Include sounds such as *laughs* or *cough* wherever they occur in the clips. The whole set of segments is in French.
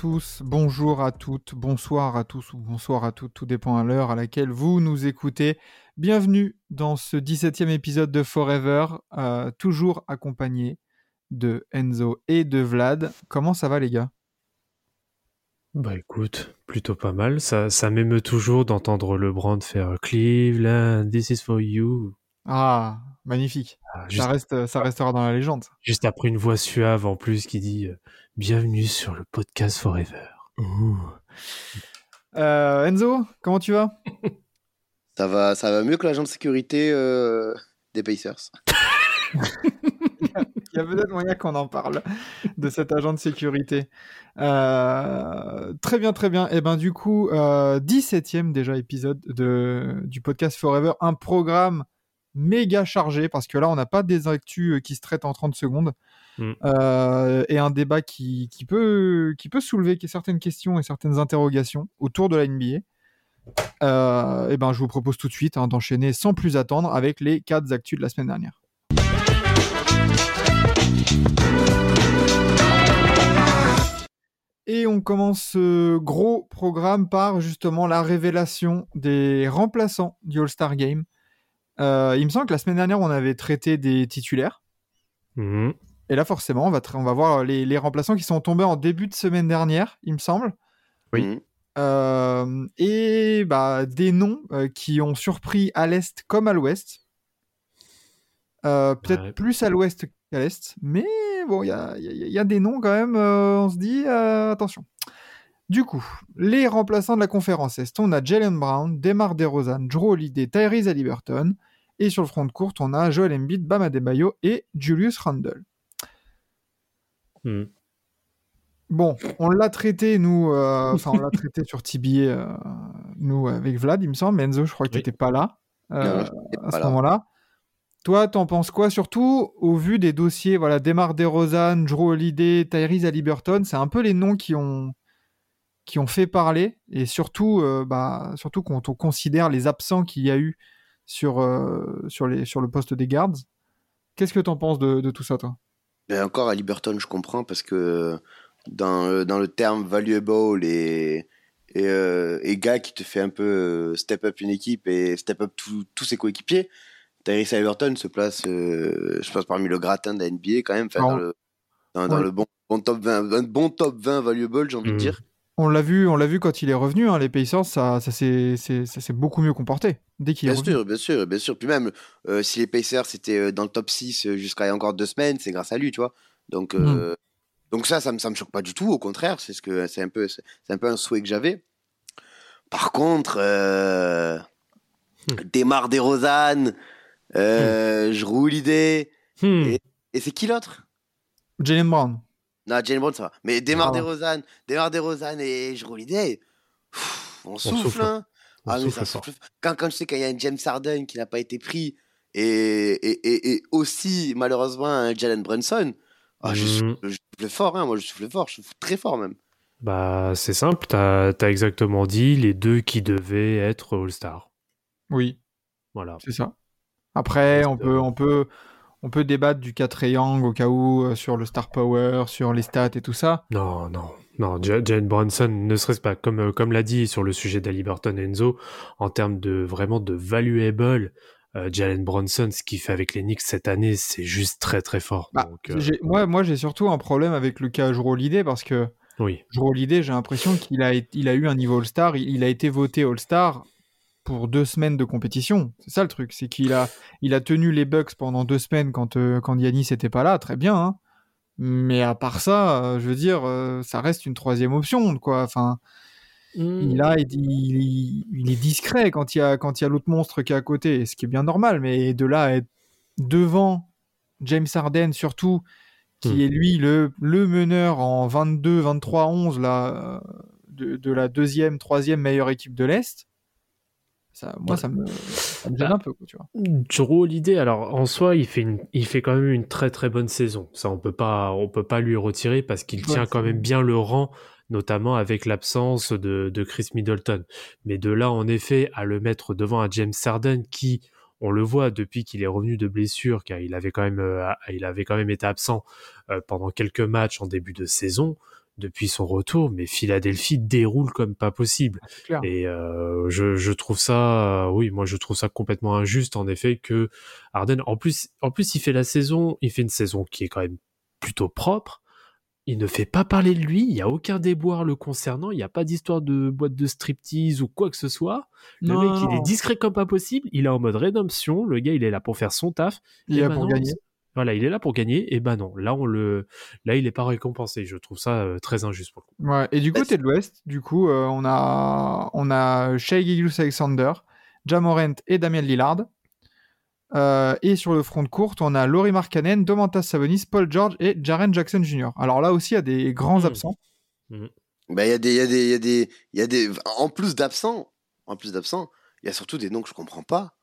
Tous, bonjour à toutes, bonsoir à tous ou bonsoir à toutes, tout dépend à l'heure à laquelle vous nous écoutez. Bienvenue dans ce 17e épisode de Forever, euh, toujours accompagné de Enzo et de Vlad. Comment ça va les gars? Bah écoute, plutôt pas mal. Ça, ça m'émeut toujours d'entendre LeBron faire Cleveland, this is for you. Ah, magnifique. Ah, Ça, reste, ça restera dans la légende. juste après une voix suave en plus qui dit euh, Bienvenue sur le podcast Forever. Euh, Enzo, comment tu vas? *laughs* Ça va, ça va mieux que l'agent de sécurité euh, des Pacers. *laughs* Il y a peut-être moyen qu'on en parle de cet agent de sécurité. Euh, très bien, très bien. Et ben du coup, euh, 17e déjà épisode de, du podcast Forever, un programme méga chargé parce que là, on n'a pas des actus euh, qui se traitent en 30 secondes Mm. Euh, et un débat qui, qui, peut, qui peut soulever certaines questions et certaines interrogations autour de la NBA. Euh, et ben, je vous propose tout de suite hein, d'enchaîner sans plus attendre avec les quatre actus de la semaine dernière. Et on commence ce gros programme par justement la révélation des remplaçants du All-Star Game. Euh, il me semble que la semaine dernière, on avait traité des titulaires. Mhm. Et là, forcément, on va, on va voir les, les remplaçants qui sont tombés en début de semaine dernière, il me semble. Oui. Mhm. Euh, et bah, des noms euh, qui ont surpris à l'Est comme à l'Ouest. Euh, Peut-être Ouais. plus à l'Ouest qu'à l'Est. Mais bon, il y a, il y a- il y a des noms quand même, euh, on se dit, euh, attention. Du coup, les remplaçants de la conférence Est, on a Jalen Brown, Demar DeRozan, Drew Holiday, Tyrese Haliburton. Et sur le front de courte, on a Joel Embiid, Bam Adebayo et Julius Randle. Mhm. Bon, on l'a traité, nous, euh, enfin, on l'a traité sur TBA, euh, nous, avec Vlad, il me semble. mais Enzo, je crois que tu Oui. n'étais pas là euh, Non, à pas ce là. moment-là. Toi, t'en penses quoi Surtout au vu des dossiers, voilà, Demar DeRozan, Drew Holiday, Tyrese Haliburton, c'est un peu les noms qui ont, qui ont fait parler, et surtout, euh, bah, surtout quand on considère les absents qu'il y a eu sur, euh, sur, les, sur le poste des guards. Qu'est-ce que t'en penses de, de tout ça, toi? Ben encore à Liberton, je comprends parce que dans, euh, dans le terme valuable et, et, euh, et gars qui te fait un peu step up une équipe et step up tous tous ses coéquipiers, Tyrese Halliburton se place, euh, je pense, parmi le gratin de la NBA quand même, enfin, Alors, dans le, dans, le bon, bon top 20, un bon top 20 valuable, j'ai envie de Mhm. dire. On l'a vu, on l'a vu quand il est revenu. hein, les Pacers, ça, ça s'est c'est- ça s'est beaucoup mieux comporté dès qu'il est Bien revenu. sûr, bien sûr, bien sûr. Puis même, euh, si les Pacers étaient euh, dans le top 6 euh, jusqu'à il y a encore deux semaines, c'est grâce à lui, tu vois. Donc, euh, donc ça, ça me, ça me choque pas du tout. Au contraire, c'est ce que c'est un peu, c'est un peu un souhait que j'avais. Par contre, euh. Demar DeRozan, euh, je roule l'idée. Et- Et c'est qui l'autre? Jalen Brown. Non, Jalen Brown, ça va. Mais Demar Ah. DeRozan, Demar DeRozan et je roule l'idée. pff, On souffle, souffle. hein. On Ah, mais souffle ça fort. souffle. Quand, quand je sais qu'il y a un James Harden qui n'a pas été pris et, et, et, et aussi malheureusement un Jalen Brunson, ah, je, souffle, je souffle fort, hein. moi je souffle fort, je souffle très fort même. Bah, c'est simple, t'as as exactement dit les deux qui devaient être All-Star. Oui, Voilà. c'est ça. Après, on peut, on peut, on peut débattre du 4 triangle au cas où euh, sur le star power, sur les stats et tout ça. Non, non, non. Ja- Jalen Bronson, ne serait-ce pas, comme, euh, comme l'a dit sur le sujet d'Aliburton et Enzo, en termes de vraiment de valuable, euh, Jalen Bronson, ce qu'il fait avec les Knicks cette année, c'est juste très très fort. Bah, Donc, euh, moi, moi, j'ai surtout un problème avec le cas Jrue Holiday parce que oui. J'ai l'impression qu'il a, il a eu un niveau All-Star. Il, il a été voté All-Star pour deux semaines de compétition. C'est ça le truc, c'est qu'il a, il a tenu les Bucks pendant deux semaines quand, euh, quand Yanis n'était pas là, très bien. hein. Mais à part ça, euh, je veux dire, euh, ça reste une troisième option, quoi. Enfin, il, a, il, il- il est discret quand il y a, quand il y a l'autre monstre qui est à côté, ce qui est bien normal. Mais de là à être devant James Harden, surtout, qui Hmm. est lui le, le meneur en 22, 23, 11 là, euh, de, de la deuxième, troisième meilleure équipe de l'Est, ça, moi, ça me, ça me gêne Bah, un peu, quoi, tu vois. Holiday, alors en soi, il fait, une, il fait quand même une très très bonne saison. Ça, on peut pas, on peut pas lui retirer parce qu'il Ouais, tient quand même bien le rang, notamment avec l'absence de, de Chris Middleton. Mais de là, en effet, à le mettre devant un James Harden qui, on le voit depuis qu'il est revenu de blessure, car il avait quand même, euh, il avait quand même été absent euh, pendant quelques matchs en début de saison. Depuis son retour, mais Philadelphie déroule comme pas possible. Clair. Et euh, je, je trouve ça, euh, oui, moi je trouve ça complètement injuste en effet que Harden, en plus, en plus il fait la saison, il fait une saison qui est quand même plutôt propre. Il ne fait pas parler de lui, il n'y a aucun déboire le concernant, il n'y a pas d'histoire de boîte de striptease ou quoi que ce soit. Le Non, mec, il est discret comme pas possible, il est en mode rédemption, le gars, il est là pour faire son taf. Il est là pour gagner. Voilà, il est là pour gagner, et ben non, là on le, là il est pas récompensé. Je trouve ça euh, très injuste pour le coup. Ouais. Et du Bah, côté de l'Ouest, du coup, euh, on a, on a Shea Gilgeous-Alexander, Jamorant et Damien Lillard. Euh, et sur le front de courte, on a Laurie Markkanen, Domantas Sabonis, Paul George et Jaren Jackson Jr. Alors là aussi, il y a des grands Hmm. absents. Bah, il y a des, il y a des, il y a des, il y a des, en plus d'absents, en plus d'absents, il y a surtout des noms que je comprends pas.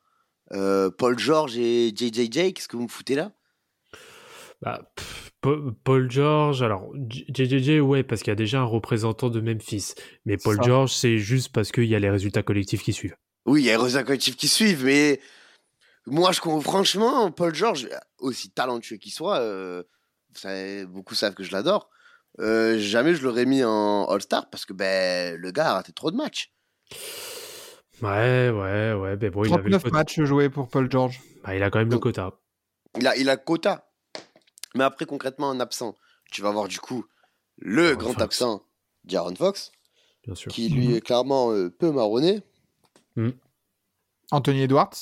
Euh, Paul George et JJJ, qu'est-ce que vous me foutez là? Bah, pff, Paul George, alors JJJ, ouais, parce qu'il y a déjà un représentant de Memphis. Mais Paul Ça. George, c'est juste parce qu'il y a les résultats collectifs qui suivent. Oui, il y a les résultats collectifs qui suivent, mais moi, je comprends franchement, Paul George, aussi talentueux qu'il soit, euh, ça- beaucoup savent que je l'adore. euh, jamais je l'aurais mis en All-Star parce que ben, le gars a raté trop de matchs. Ouais, ouais, ouais. Mais bon, il avait le 39 quota. matchs joués pour Paul George. Bah, il a quand même le quota. Il a, il a le quota. Mais après, concrètement, un absent, tu vas avoir du coup le Aaron grand Fox. absent, Jaron Fox, Bien sûr. qui lui Mhm. est clairement euh, peu marronné. Anthony Edwards,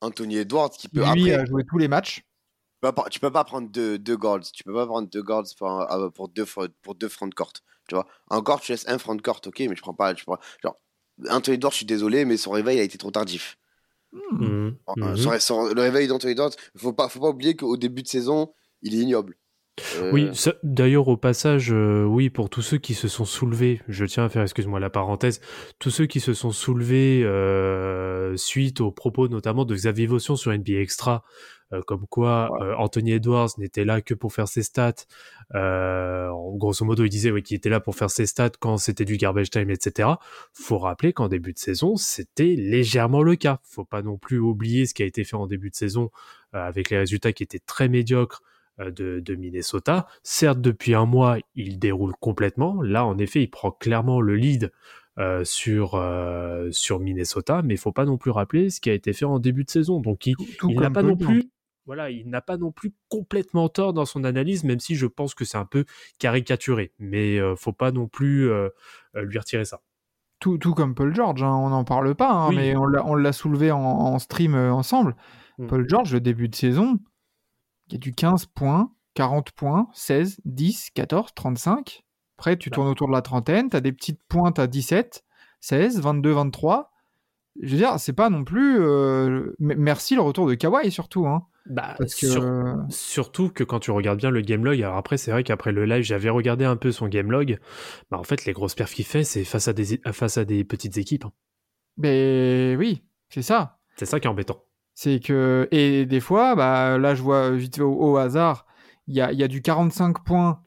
Anthony Edwards qui peut lui après. a joué tous les matchs. Tu peux pas, tu peux pas prendre deux, deux guards. Tu peux pas prendre deux guards pour, un- euh, pour deux pour deux front court. Tu vois, encore tu laisses un front court, ok, mais je prends pas. Je prends, genre, Anthony Edwards, je suis désolé, mais son réveil a été trop tardif. Mhm. Euh, Mhm. son- son- le réveil d'Anthony Edwards, faut pas, faut pas oublier qu'au début de saison, il est ignoble. Euh, Oui, d'ailleurs au passage, euh, oui, pour tous ceux qui se sont soulevés, je tiens à faire, excuse-moi la parenthèse, tous ceux qui se sont soulevés euh, suite aux propos notamment de Xavier Vaution sur NBA Extra, comme quoi Anthony Edwards n'était là que pour faire ses stats. Euh, grosso modo, il disait oui, qu'il était là pour faire ses stats quand c'était du garbage time, etc. Faut rappeler qu'en début de saison, c'était légèrement le cas. Faut pas non plus oublier ce qui a été fait en début de saison avec les résultats qui étaient très médiocres de, de Minnesota. Certes, depuis un mois, il déroule complètement. Là, en effet, il prend clairement le lead euh, sur, euh, sur Minnesota, mais il faut pas non plus rappeler ce qui a été fait en début de saison. Donc, il, n'a pas non plus, voilà, il n'a pas non plus complètement tort dans son analyse, même si je pense que c'est un peu caricaturé. Mais euh, faut pas non plus euh, euh, lui retirer ça. Tout, tout comme Paul George, hein, on n'en parle pas, hein, Oui. mais on l'a soulevé en, en stream euh, ensemble. Mm. Paul George, le début de saison, il y a du 15 points, 40 points, 16, 10, 14, 35. Après, tu Bah. tournes autour de la trentaine, tu as des petites pointes à 17, 16, 22, 23. Je veux dire, c'est pas non plus. euh, Merci le retour de Kawhi surtout. Hein, Bah, parce que. sur- Surtout que quand tu regardes bien le game log, alors après c'est vrai qu'après le live j'avais regardé un peu son game log, bah en fait les grosses perfs qu'il fait c'est face à des face à des petites équipes. hein. Ben oui, c'est ça. C'est ça qui est embêtant. C'est que. Et des fois, bah, là, je vois vite au, au hasard, il y a, il y a du 45 points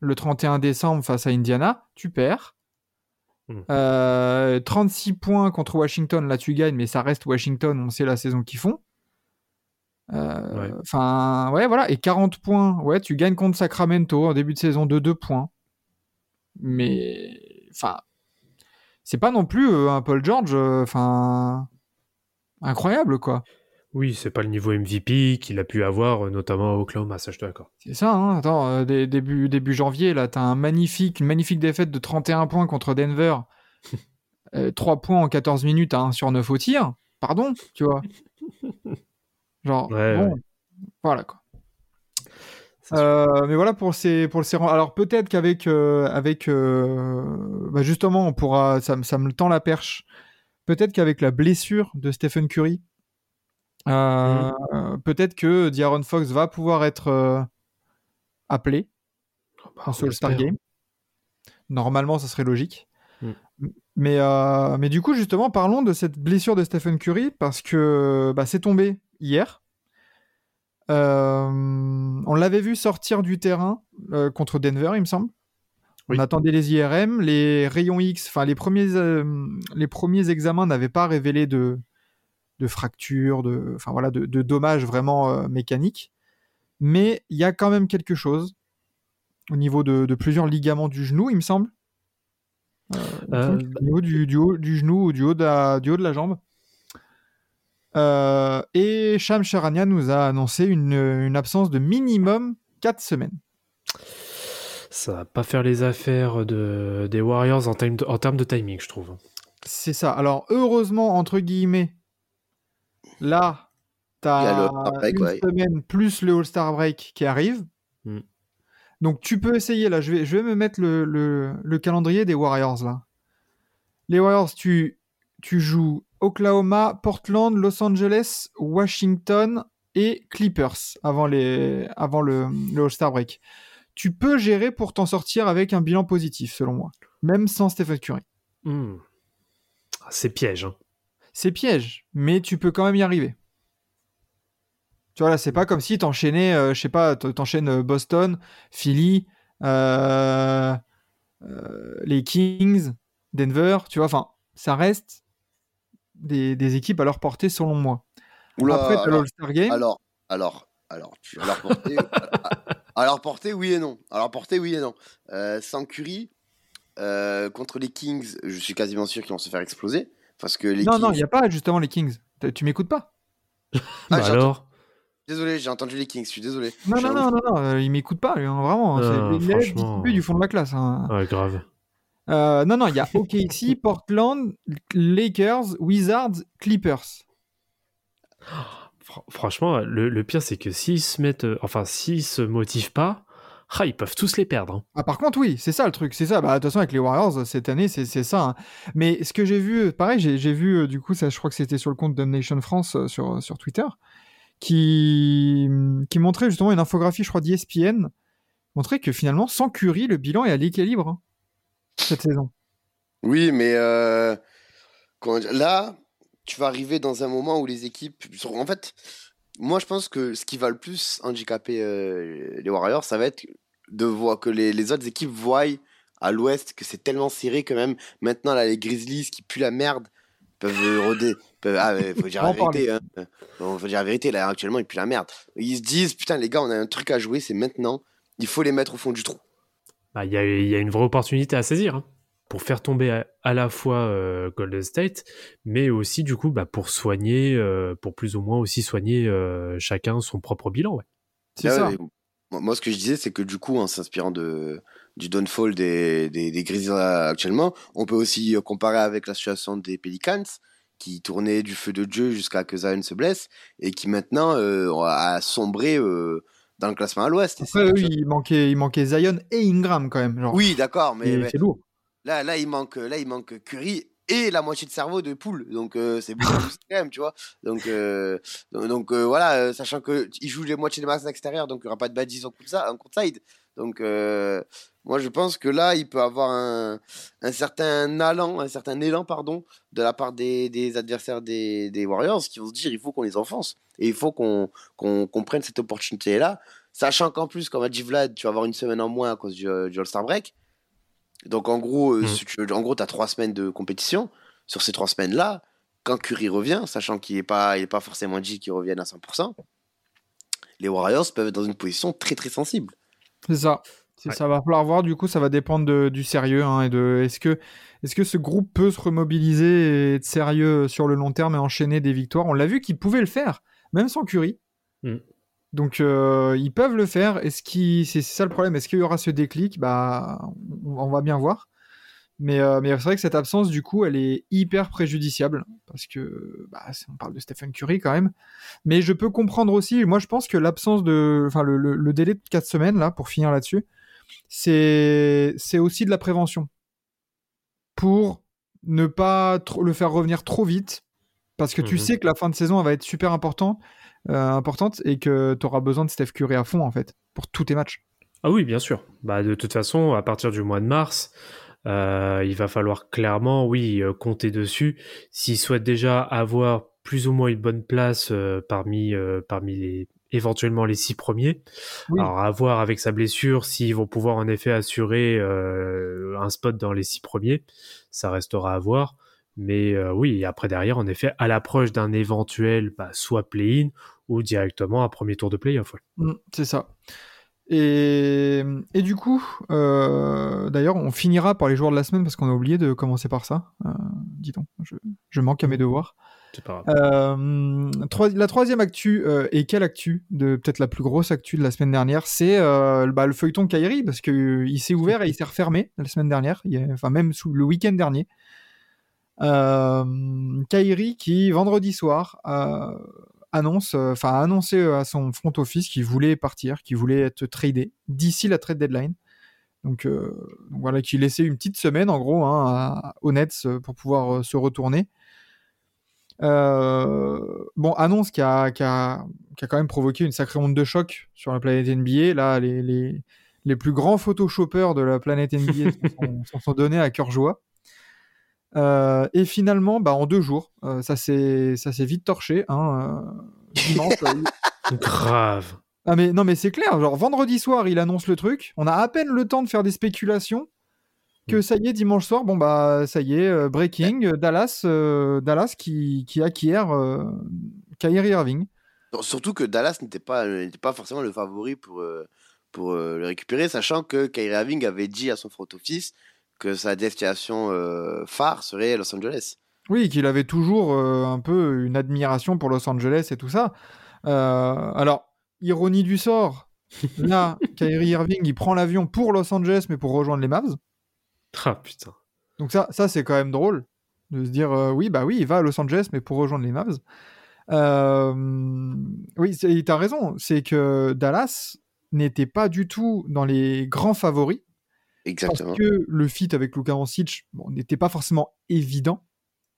le 31 décembre face à Indiana, tu perds. Hmm. Euh, 36 points contre Washington, là tu gagnes, mais ça reste Washington, on sait la saison qu'ils font. Euh, Ouais. Enfin, ouais, voilà. Et 40 points, ouais, tu gagnes contre Sacramento en début de saison de 2 points. Mais, enfin, c'est pas non plus euh, un Paul George, euh, enfin, incroyable, quoi. Oui, c'est pas le niveau MVP qu'il a pu avoir euh, notamment à Oklahoma, ça je suis d'accord. C'est ça, hein. Attends, euh, dé- début, début janvier, là, t'as un magnifique, une magnifique défaite de 31 points contre Denver. *laughs* Euh, 3 points en 14 minutes à 1 sur 9 au tir. Pardon, tu vois. Genre, Ouais, bon, ouais. voilà quoi. Euh, mais voilà pour ces pour rangs. Alors peut-être qu'avec avec bah, justement on pourra ça, ça me tend la perche. Peut-être qu'avec la blessure de Stephen Curry, euh, Mhm. peut-être que D'Aaron Fox va pouvoir être euh, appelé Bah, dans ce on All-Star espère. Game. Normalement, ça serait logique. Mm. Mais, euh, mais du coup, justement, parlons de cette blessure de Stephen Curry parce que bah, c'est tombé hier. Euh, on l'avait vu sortir du terrain euh, contre Denver, il me semble. Oui. On attendait les IRM, les rayons X, enfin les premiers, les premiers examens n'avaient pas révélé de, de fractures, de, enfin voilà, de, de dommages vraiment euh, mécaniques. Mais il y a quand même quelque chose au niveau de, de plusieurs ligaments du genou, il me semble. Euh, Euh, au niveau du, du haut du genou ou du haut de la, du haut de la jambe. Et Sham Charania nous a annoncé une, une absence de minimum 4 semaines. Ça va pas faire les affaires de, des Warriors en, time- en termes de timing, je trouve. C'est ça. Alors, heureusement, entre guillemets, là, tu as break, une ouais. semaine plus le All-Star Break qui arrive. Mm. Donc, tu peux essayer, là, je vais, je vais me mettre le, le- le calendrier des Warriors, là. Les Warriors, tu, tu joues Oklahoma, Portland, Los Angeles, Washington et Clippers avant, les, avant le, le All-Star Break. Tu peux gérer pour t'en sortir avec un bilan positif, selon moi. Même sans Stephen Curry. Hmm. Ah, C'est piège. hein. C'est piège, mais tu peux quand même y arriver. Tu vois, là, c'est pas comme si t'enchaînais, euh, je sais pas, t'enchaînes euh, Boston, Philly, euh, euh, les Kings, Denver, tu vois, enfin, ça reste des, des équipes à leur portée, selon moi. Oula, Après, t'as alors, l'All-Star Game. alors, alors, alors, tu, à leur portée, à, à leur portée, oui et non. À leur portée, oui et non. Sans Curry, contre les Kings, je suis quasiment sûr qu'ils vont se faire exploser. Parce que les non, Kings... non, il n'y a pas justement les Kings. Tu m'écoutes pas? *laughs* Ah, Bah j'ai alors? Désolé, j'ai entendu les Kings, je suis désolé. Non, non, non, non, non, euh, il m'écoute pas, lui, hein, vraiment. Non, c'est il est franchement. du fond de la classe. hein. Ouais, grave. Euh, non, non, il y a OKC, *laughs* Portland, Lakers, Wizards, Clippers. Fr- franchement, le, le pire, c'est que s'ils se mettent. euh, Enfin, s'ils se motivent pas, ah, ils peuvent tous les perdre. hein. Ah, par contre, oui, c'est ça le truc, c'est ça. Bah, de toute façon, avec les Warriors, cette année, c'est c'est ça. hein. Mais ce que j'ai vu, euh, pareil, j'ai j'ai vu, euh, du coup, ça, je crois que c'était sur le compte Nation France euh, sur, sur Twitter, qui, qui montrait justement une infographie, je crois, d'ESPN, montrait que finalement, sans Curry, le bilan est à l'équilibre hein, cette saison. Oui, mais euh, là, tu vas arriver dans un moment où les équipes. En fait, moi, je pense que ce qui va le plus handicaper euh, les Warriors, ça va être de voir que les, les autres équipes voient à l'ouest que c'est tellement serré que même maintenant, là, les Grizzlies qui puent la merde peuvent roder. Peuvent, ah, faut dire la vérité. Hein. Bon, faut dire la vérité, là, actuellement, ils puent la merde. Ils se disent, putain, les gars, on a un truc à jouer, c'est maintenant. Il faut les mettre au fond du trou. Bah, Il y, a, il y a une vraie opportunité à saisir hein, pour faire tomber à, à la fois euh, Golden State, mais aussi du coup bah, pour soigner, euh, pour plus ou moins aussi soigner euh, chacun son propre bilan. Ouais. C'est Ah ça. ouais, moi- ce que je disais, c'est que du coup, en s'inspirant de, du downfall des, des, des Grizzlies actuellement, on peut aussi comparer avec la situation des Pelicans, qui tournaient du feu de Dieu jusqu'à que Zion se blesse, et qui maintenant euh, a sombré euh, dans le classement à l'ouest. Après, chose- il manquait, il manquait Zion et Ingram quand même. Genre. Oui, d'accord, mais c'est lourd. Là, là, il manque, là, il manque Curry et la moitié de cerveau de poule. Donc, euh, c'est beaucoup plus *laughs* quand même, tu vois. Donc, euh, donc, euh, voilà, sachant qu'il joue les moitiés des matchs à l'extérieur, donc il n'y aura pas de badges en court- en courtside. Donc, moi, je pense que là, il peut avoir un, un certain allant, un certain élan, pardon, de la part des, des adversaires des, des Warriors qui vont se dire il faut qu'on les enfonce. Et il faut qu'on qu'on prenne cette opportunité-là. Sachant qu'en plus, comme a dit Vlad, tu vas avoir une semaine en moins à cause du, du All-Star Break. Donc en gros, euh, Mm. si tu- en gros, as trois semaines de compétition. Sur ces trois semaines-là, quand Curry revient, sachant qu'il n'est pas, il est pas forcément dit qu'il revienne à 100%, les Warriors peuvent être dans une position très très sensible. C'est ça. Ouais. Ça va falloir voir, du coup, ça va dépendre de- du sérieux. hein, et de, est-ce, que, est-ce que ce groupe peut se remobiliser et être sérieux sur le long terme et enchaîner des victoires? On l'a vu qu'ils pouvaient le faire, même sans Curry. Mm. Donc, euh, ils peuvent le faire. Est-ce c'est, ça le problème. Est-ce qu'il y aura ce déclic? Bah, on, on va bien voir. Mais, euh, mais c'est vrai que cette absence, du coup, elle est hyper préjudiciable. Parce que, bah, on parle de Stephen Curry quand même. Mais je peux comprendre aussi, moi je pense que l'absence de. Enfin, le, le- le délai de 4 semaines, là, pour finir là-dessus, c'est c'est aussi de la prévention. Pour ne pas le faire revenir trop vite. Parce que tu Mhm. sais que la fin de saison elle va être super important, euh, importante et que tu auras besoin de Steph Curry à fond, en fait, pour tous tes matchs. Ah oui, bien sûr. Bah, de toute façon, à partir du mois de mars, euh, il va falloir clairement, oui, euh, compter dessus. S'il souhaite déjà avoir plus ou moins une bonne place euh, parmi, euh, parmi les, éventuellement les six premiers. Oui. Alors à voir avec sa blessure s'ils vont pouvoir en effet assurer euh, un spot dans les six premiers. Ça restera à voir. Mais euh, oui, après derrière, en effet, à l'approche d'un éventuel bah, soit play-in ou directement un premier tour de play-off. ouais. Mm, c'est ça. Et, et du coup, euh, d'ailleurs, on finira par les joueurs de la semaine parce qu'on a oublié de commencer par ça. Euh, dis donc, je, je manque à mes devoirs. C'est pas grave. Euh, trois- la troisième actu, euh, et quelle actu de peut-être la plus grosse actu de la semaine dernière, c'est bah, le feuilleton Kairi, parce qu'il s'est ouvert et il s'est refermé la semaine dernière, il y a- enfin même sous le week-end dernier. Euh, Kairi qui, vendredi soir, euh, annonce, euh, enfin a annoncé à son front office qu'il voulait partir, qu'il voulait être tradé d'ici la trade deadline. Donc, euh, donc voilà, qu'il laissait une petite semaine en gros hein, à- aux Nets pour pouvoir euh, se retourner. Euh, bon, annonce qui a, qui, a, qui a quand même provoqué une sacrée onde de choc sur la planète NBA. Là, les, les, les plus grands photoshoppers de la planète NBA *laughs* se sont, sont donnés à cœur joie. Euh, et finalement, bah, en deux jours, euh, ça s'est vite torché. Hein, euh, dimanche, euh, *laughs* Grave. ah mais non mais c'est clair, genre vendredi soir il annonce le truc, on a à peine le temps de faire des spéculations que ça y est dimanche soir, bon bah ça y est euh, breaking euh, Dallas euh, Dallas qui, qui acquiert euh, Kyrie Irving. Non, Surtout que Dallas n'était pas, n'était pas forcément le favori pour, euh, pour euh, le récupérer, sachant que Kyrie Irving avait dit à son front office que sa destination euh, phare serait Los Angeles. Oui, qu'il avait toujours euh, un peu une admiration pour Los Angeles et tout ça. Euh, alors ironie du sort, là *laughs* Kyrie Irving il prend l'avion pour Los Angeles mais pour rejoindre les Mavs. Ah putain. Donc ça, ça c'est quand même drôle de se dire euh, oui bah oui il va à Los Angeles mais pour rejoindre les Mavs. Euh, oui t'as raison, c'est que Dallas n'était pas du tout dans les grands favoris Exactement. parce que le fit avec Luka Doncic bon, n'était pas forcément évident.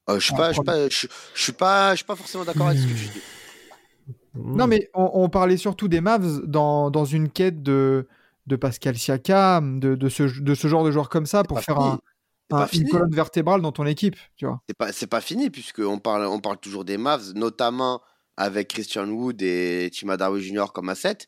Euh, je suis pas, je suis pas, je, je suis pas, je suis pas forcément d'accord avec ce que tu dis. Non mais on, on parlait surtout des Mavs dans, dans une quête de, de Pascal Siakam, de, de, ce, de ce genre de joueur comme ça pour faire fini. un, C'est un- pas une colonne vertébrale dans ton équipe, tu vois. C'est pas, c'est pas fini puisque on parle, on parle toujours des Mavs, notamment avec Christian Wood et Tim Hardaway Jr. comme asset,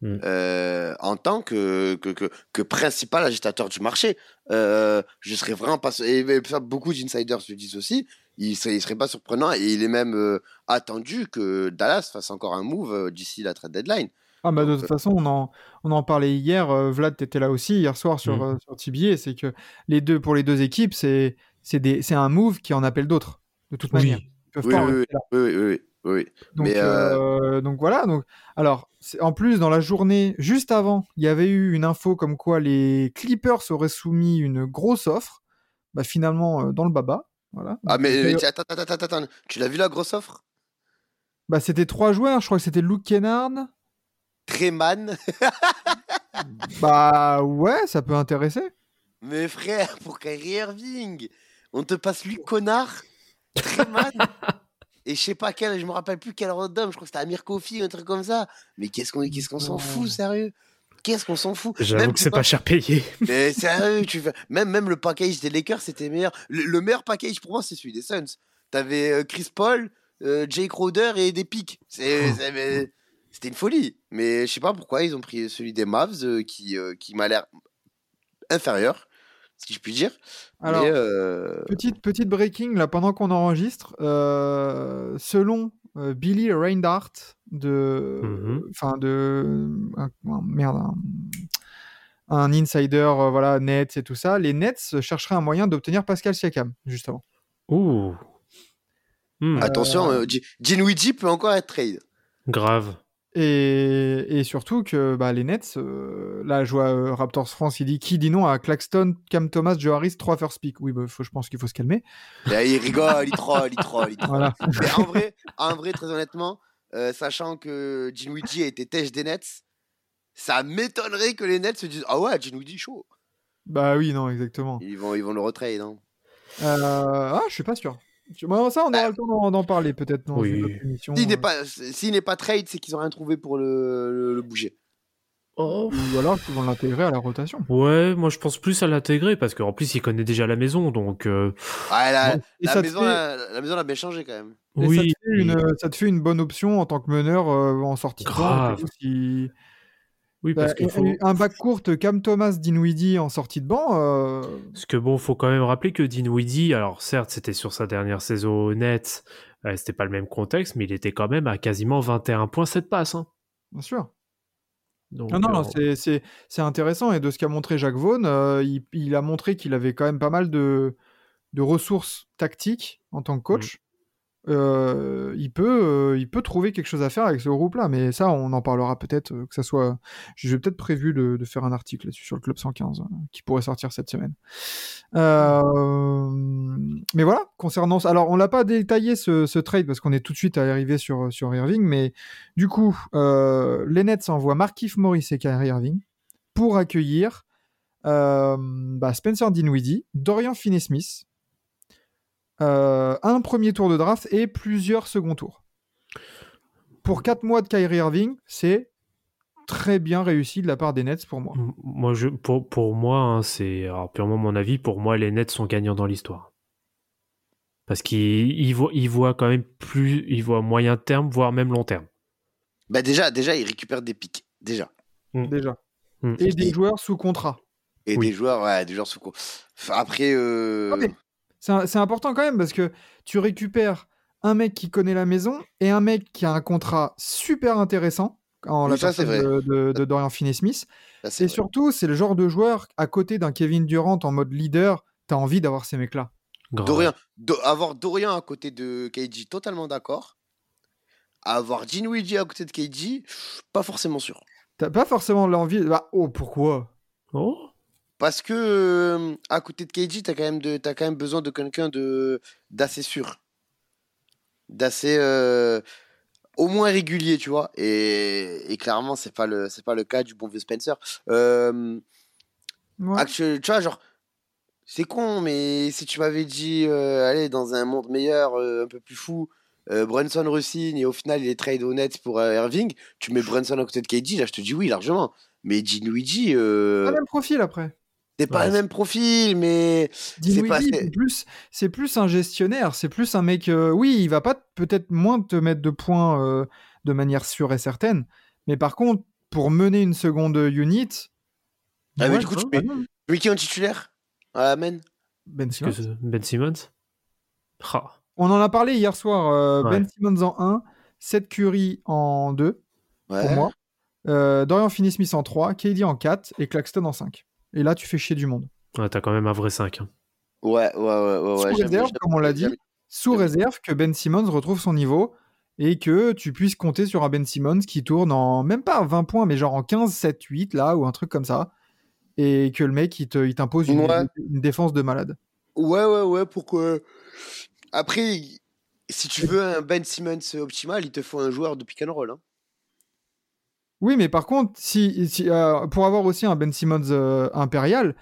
Mm. euh, en tant que, que, que, que principal agitateur du marché. Euh, je serais vraiment pas, et et ça, beaucoup d'insiders le disent aussi. Il serait, il serait pas surprenant et il est même euh, attendu que Dallas fasse encore un move euh, d'ici la trade deadline. Ah bah de toute façon, on en, on en parlait hier, euh, Vlad, t'étais là aussi hier soir sur, Mm. euh, sur TBA, c'est que les deux, pour les deux équipes, c'est c'est des- c'est un move qui en appelle d'autres, de toute manière. Oui. Ils peuvent Oui, pas. Oui, oui, oui, oui. Donc, Mais, euh, euh, donc voilà, donc, alors, en plus, dans la journée, juste avant, il y avait eu une info comme quoi les Clippers auraient soumis une grosse offre, bah finalement, euh, dans le baba, voilà. Ah mais attends, attends, attends, attends, tu l'as vu la grosse offre? Bah, c'était trois joueurs, je crois que c'était Luke Kennard, Treman, *laughs* bah ouais, ça peut intéresser. Mais frère, pour Kyrie Irving, on te passe lui connard, Treman, *laughs* et je sais pas quel, je me rappelle plus quel random, je crois que c'était Amir Kofi, un truc comme ça. Mais qu'est-ce qu'on qu'est-ce qu'on s'en fout, sérieux? Qu'est-ce qu'on s'en fout? J'avoue Même que c'est pas- pas cher payé. Mais *laughs* sérieux, tu fais... même, même le package des Lakers, c'était meilleur. Le, le meilleur package pour moi, c'est celui des Suns. T'avais euh, Chris Paul, euh, Jake Crowder et des pics. C'est, c'est- mais- C'était une folie. Mais je sais pas pourquoi ils ont pris celui des Mavs euh, qui, euh, qui m'a l'air inférieur, si je puis dire. Alors, Mais, euh, Petite, petite breaking, là, pendant qu'on enregistre, euh, selon euh, Billy Reinhardt de. Mhm. Enfin, de. merde. Un, un insider, euh, voilà, Nets et tout ça, les Nets chercheraient un moyen d'obtenir Pascal Siakam, justement. Ouh. Hmm, Attention, euh, Dinwiddie peut encore être trade. Grave. Et, et surtout que bah, les Nets, euh, là, je vois euh, Raptors France, il dit qui dit non à Claxton, Cam Thomas, Joe Harris, 3 first pick. Oui, bah, faut, je pense qu'il faut se calmer. Et il rigole, il troll, il troll, il *laughs* troll. Voilà. Mais en vrai, en vrai, très honnêtement, euh, sachant que Dinwiddie a été têche des Nets, ça m'étonnerait que les Nets se disent Ah ouais, Dinwiddie chaud. bah oui, non, exactement. Ils vont, ils vont le retrade. Hein. Euh, ah, je suis pas sûr. Bon, ça, on aura le temps d'en- parler peut-être dans Oui. une autre émission. S'il n'est euh. pas, s'il n'est pas trade, c'est qu'ils ont rien trouvé pour le, le, le bouger. Oh, Ou alors qu'ils vont l'intégrer à la rotation. Ouais, moi je pense plus à l'intégrer parce qu'en plus il connaît déjà la maison, donc euh, Ouais, la, maison, fait- la, la maison l'a bien changé quand même. Et ça, oui. te fait une, ça te fait une bonne option en tant que meneur euh, en sortie. Grave. Si- Oui, parce Bah, faut. Un bac courte, Cam Thomas, Dinwiddie en sortie de banc. euh, Parce que bon, faut quand même rappeler que Dinwiddie, alors certes, c'était sur sa dernière saison honnête, euh, c'était pas le même contexte, mais il était quand même à quasiment 21 points, 7 passes. hein. Bien sûr. Donc, Non, non, non, euh, c'est- intéressant. Et de ce qu'a montré Jacques Vaughan, euh, il, il a montré qu'il avait quand même pas mal de, de ressources tactiques en tant que coach. Euh, il, peut, euh, il peut trouver quelque chose à faire avec ce groupe-là. Mais ça, on en parlera peut-être. euh, que ça soit. J'ai peut-être prévu de, faire un article là-dessus sur le Club 115 euh, qui pourrait sortir cette semaine. Mais voilà, concernant. Alors, on l'a pas détaillé ce, trade parce qu'on est tout de suite arrivé sur, Irving. Mais du coup, les Nets envoient Markif Morris et Kyrie Irving pour accueillir bah, Spencer Dinwiddie, Dorian Finney-Smith, un premier tour de draft et plusieurs seconds tours. Pour 4 mois de Kyrie Irving, c'est très bien réussi de la part des Nets pour moi. m- moi, je, pour, pour moi, hein, c'est purement mon avis, pour moi, les Nets sont gagnants dans l'histoire. Parce qu'ils ils voient, ils voient quand même plus, ils voient moyen terme, voire même long terme. Bah déjà, déjà, il récupère des pics. Déjà. Déjà. Mm. Et des joueurs sous contrat. Et Oui. des joueurs, ouais, des joueurs sous co- Enfin, Après, euh... Ah, mais- C'est important quand même parce que tu récupères un mec qui connaît la maison et un mec qui a un contrat super intéressant en la ça, c'est personne vrai. de, de- de Dorian Finney-Smith. Et vrai. surtout, c'est le genre de joueur à côté d'un Kevin Durant en mode leader, t'as envie d'avoir ces mecs-là. Dorian, Do- avoir Dorian à côté de KG, totalement d'accord. Avoir Dinwiddie à côté de KG, pas forcément sûr. T'as pas forcément l'envie. Bah, oh, pourquoi? Oh, Parce que euh, à côté de KG, t'as quand même de, t'as quand même besoin de quelqu'un d'assez sûr, d'assez euh, au moins régulier, tu vois. Et, et clairement, c'est pas le, pas le cas du bon vieux Spencer. Euh, Ouais. tu vois, genre, c'est con, mais si tu m'avais dit, euh, allez, dans un monde meilleur, un peu plus fou, Brunson re-signe et au final il est trade honnête pour Irving, tu mets Brunson à côté de KG, là je te dis oui, largement. Mais Dinwiddie, euh, Pas le même profil après. C'est pas Ouais, le même profil, mais pas- c'est plus, c'est plus un gestionnaire. C'est plus un mec. euh, oui, il va pas peut-être moins te mettre de points euh, de manière sûre et certaine. Mais par contre, pour mener une seconde unit. Ah, mais ouais, du coup, tu mets- en titulaire Ah, Amen. Ben Simmons. Ben Simmons? On en a parlé hier soir. euh, Ouais. Ben Simmons en 1, Seth Curry en 2 Ouais. pour moi. Euh, Dorian Finney-Smith en 3, KD en 4 et Claxton en 5. Et là, tu fais chier du monde. ouais, t'as quand même un vrai 5. hein. Ouais, ouais, ouais, ouais. Sous ouais, réserve, comme on l'a dit, sous réserve que Ben Simmons retrouve son niveau et que tu puisses compter sur un Ben Simmons qui tourne en même pas 20 points, mais genre en 15, 7, 8 là, ou un truc comme ça. Et que le mec, il te- il t'impose une, Ouais. une défense de malade. Ouais, ouais, ouais, pourquoi Après, si tu veux un Ben Simmons optimal, il te faut un joueur de pick and roll. Hein. Oui, mais par contre, si, si, euh, pour avoir aussi un Ben Simmons euh, impérial,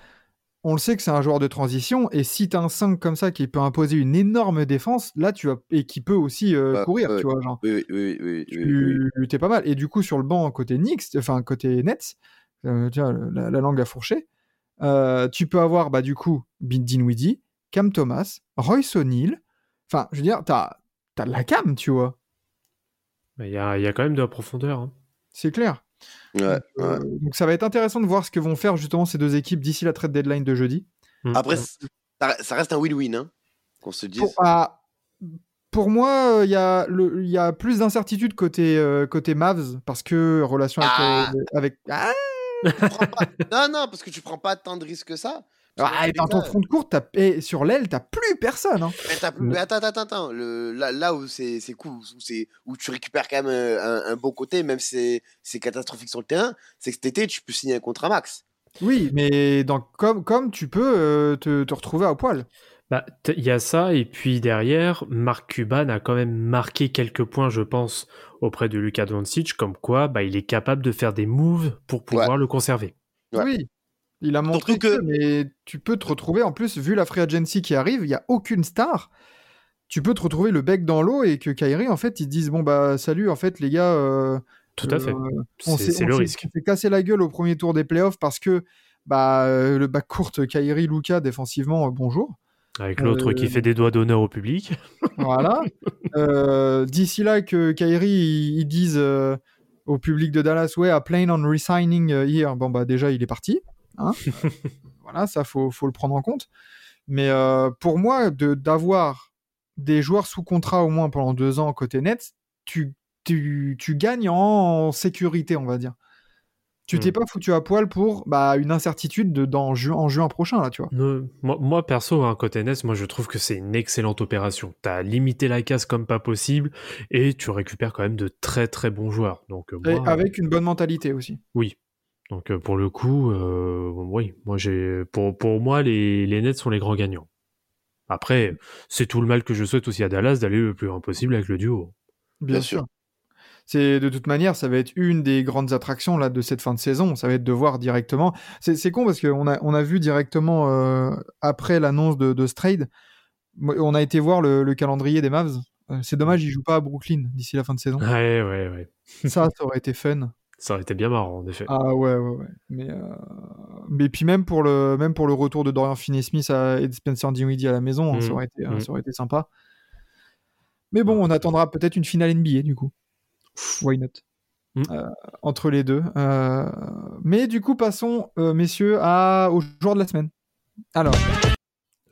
on le sait que c'est un joueur de transition, et si tu as un 5 comme ça qui peut imposer une énorme défense, là, tu vas, et qui peut aussi euh, Ouais, courir, tu vois, genre. Oui, oui, oui, oui, oui, oui. tu t'es pas mal. Et du coup, sur le banc côté Knicks, enfin côté Nets, euh, tu vois, la, la langue à fourcher, euh, tu peux avoir bah, du coup Bin Dinwiddie, Cam Thomas, Royce O'Neal. Enfin, je veux dire, t'as as de la cam, tu vois. Mais Il y a, il y a quand même de la profondeur. hein. C'est clair. Ouais, euh, ouais. donc ça va être intéressant de voir ce que vont faire justement ces deux équipes d'ici la trade deadline de jeudi. Mm. Après, ça, ça reste un win-win, hein, qu'on se dise. Pour, ah, pour moi, il y, a le- il y a plus d'incertitude côté, euh, côté Mavs parce que relation avec. Ah. euh, avec... Ah, Non, non, parce que tu prends pas tant de risques que ça. Ah, et dans ton front de court, t'as- et sur l'aile, t'as plus personne. hein. mais t'as plus- mais attends, attends, attends. Le, là, là où c'est c'est cool, où, c'est- où tu récupères quand même un, un- un bon côté, même si c'est- c'est catastrophique sur le terrain, c'est que cet été, tu peux signer un contrat max. Oui, mais dans, comme, comme tu peux euh, te, te retrouver à poil. Bah, il y a ça, et puis derrière, Marc Cuban a quand même marqué quelques points, je pense, auprès de Luka Doncic, comme quoi bah, il est capable de faire des moves pour pouvoir le conserver. Ouais. Oui, il a montré Surtout que- que... mais tu peux te retrouver, en plus, vu la free agency qui arrive, il n'y a aucune star. Tu peux te retrouver le bec dans l'eau et que Kyrie, en fait, ils disent Bon, bah, salut, en fait, les gars, euh, Tout à fait. Euh, on C'est le risque. on s'est cassé la gueule au premier tour des playoffs parce que bah, euh, le bac court Kyrie, Luca, défensivement, euh, bonjour. Avec l'autre Euh, qui fait des doigts d'honneur au public. *laughs* Voilà. Euh, D'ici là que Kyrie, ils, ils disent euh, au public de Dallas, ouais, I plan on resigning here. Bon, bah déjà, il est parti. Hein. Euh, *laughs* voilà, ça, faut, faut le prendre en compte. Mais euh, pour moi, de- d'avoir des joueurs sous contrat au moins pendant deux ans côté Nets, tu, tu, tu gagnes en sécurité, on va dire. Tu t'es Hmm. pas foutu à poil pour bah, une incertitude de, dans ju- en juin prochain, là, tu vois. Ne- moi, moi, perso, hein, côté Nets, moi je trouve que c'est une excellente opération. T'as limité la casse comme pas possible et tu récupères quand même de très très bons joueurs. Donc, euh, Et avec une bonne mentalité aussi. oui. Donc euh, pour le coup, euh, oui, moi j'ai pour, pour moi les, les Nets sont les grands gagnants. Après, c'est tout le mal que je souhaite aussi à Dallas d'aller le plus loin possible avec le duo. Bien, Bien sûr. sûr. C'est de toute manière, ça va être une des grandes attractions là de cette fin de saison. Ça va être de voir directement. C'est c'est con parce qu'on a on a vu directement euh, après l'annonce de, de ce trade, moi, on a été voir le, le calendrier des Mavs. C'est dommage, ils jouent pas à Brooklyn d'ici la fin de saison. Ouais, ouais, ouais. ça, *laughs* ça aurait été fun. Ça aurait été bien marrant en effet. Ah ouais, ouais, ouais. Mais, euh... mais puis même pour le même pour le retour de Dorian Finney-Smith à- et de Spencer Dinwiddie à la maison, hein, ça Mhm. aurait été Mhm. ça aurait été sympa. Mais bon, on attendra peut-être une finale NBA du coup. Why not? Mhm. Euh, entre les deux. Euh, Mais du coup, passons, messieurs, à... au joueur de la semaine. Alors,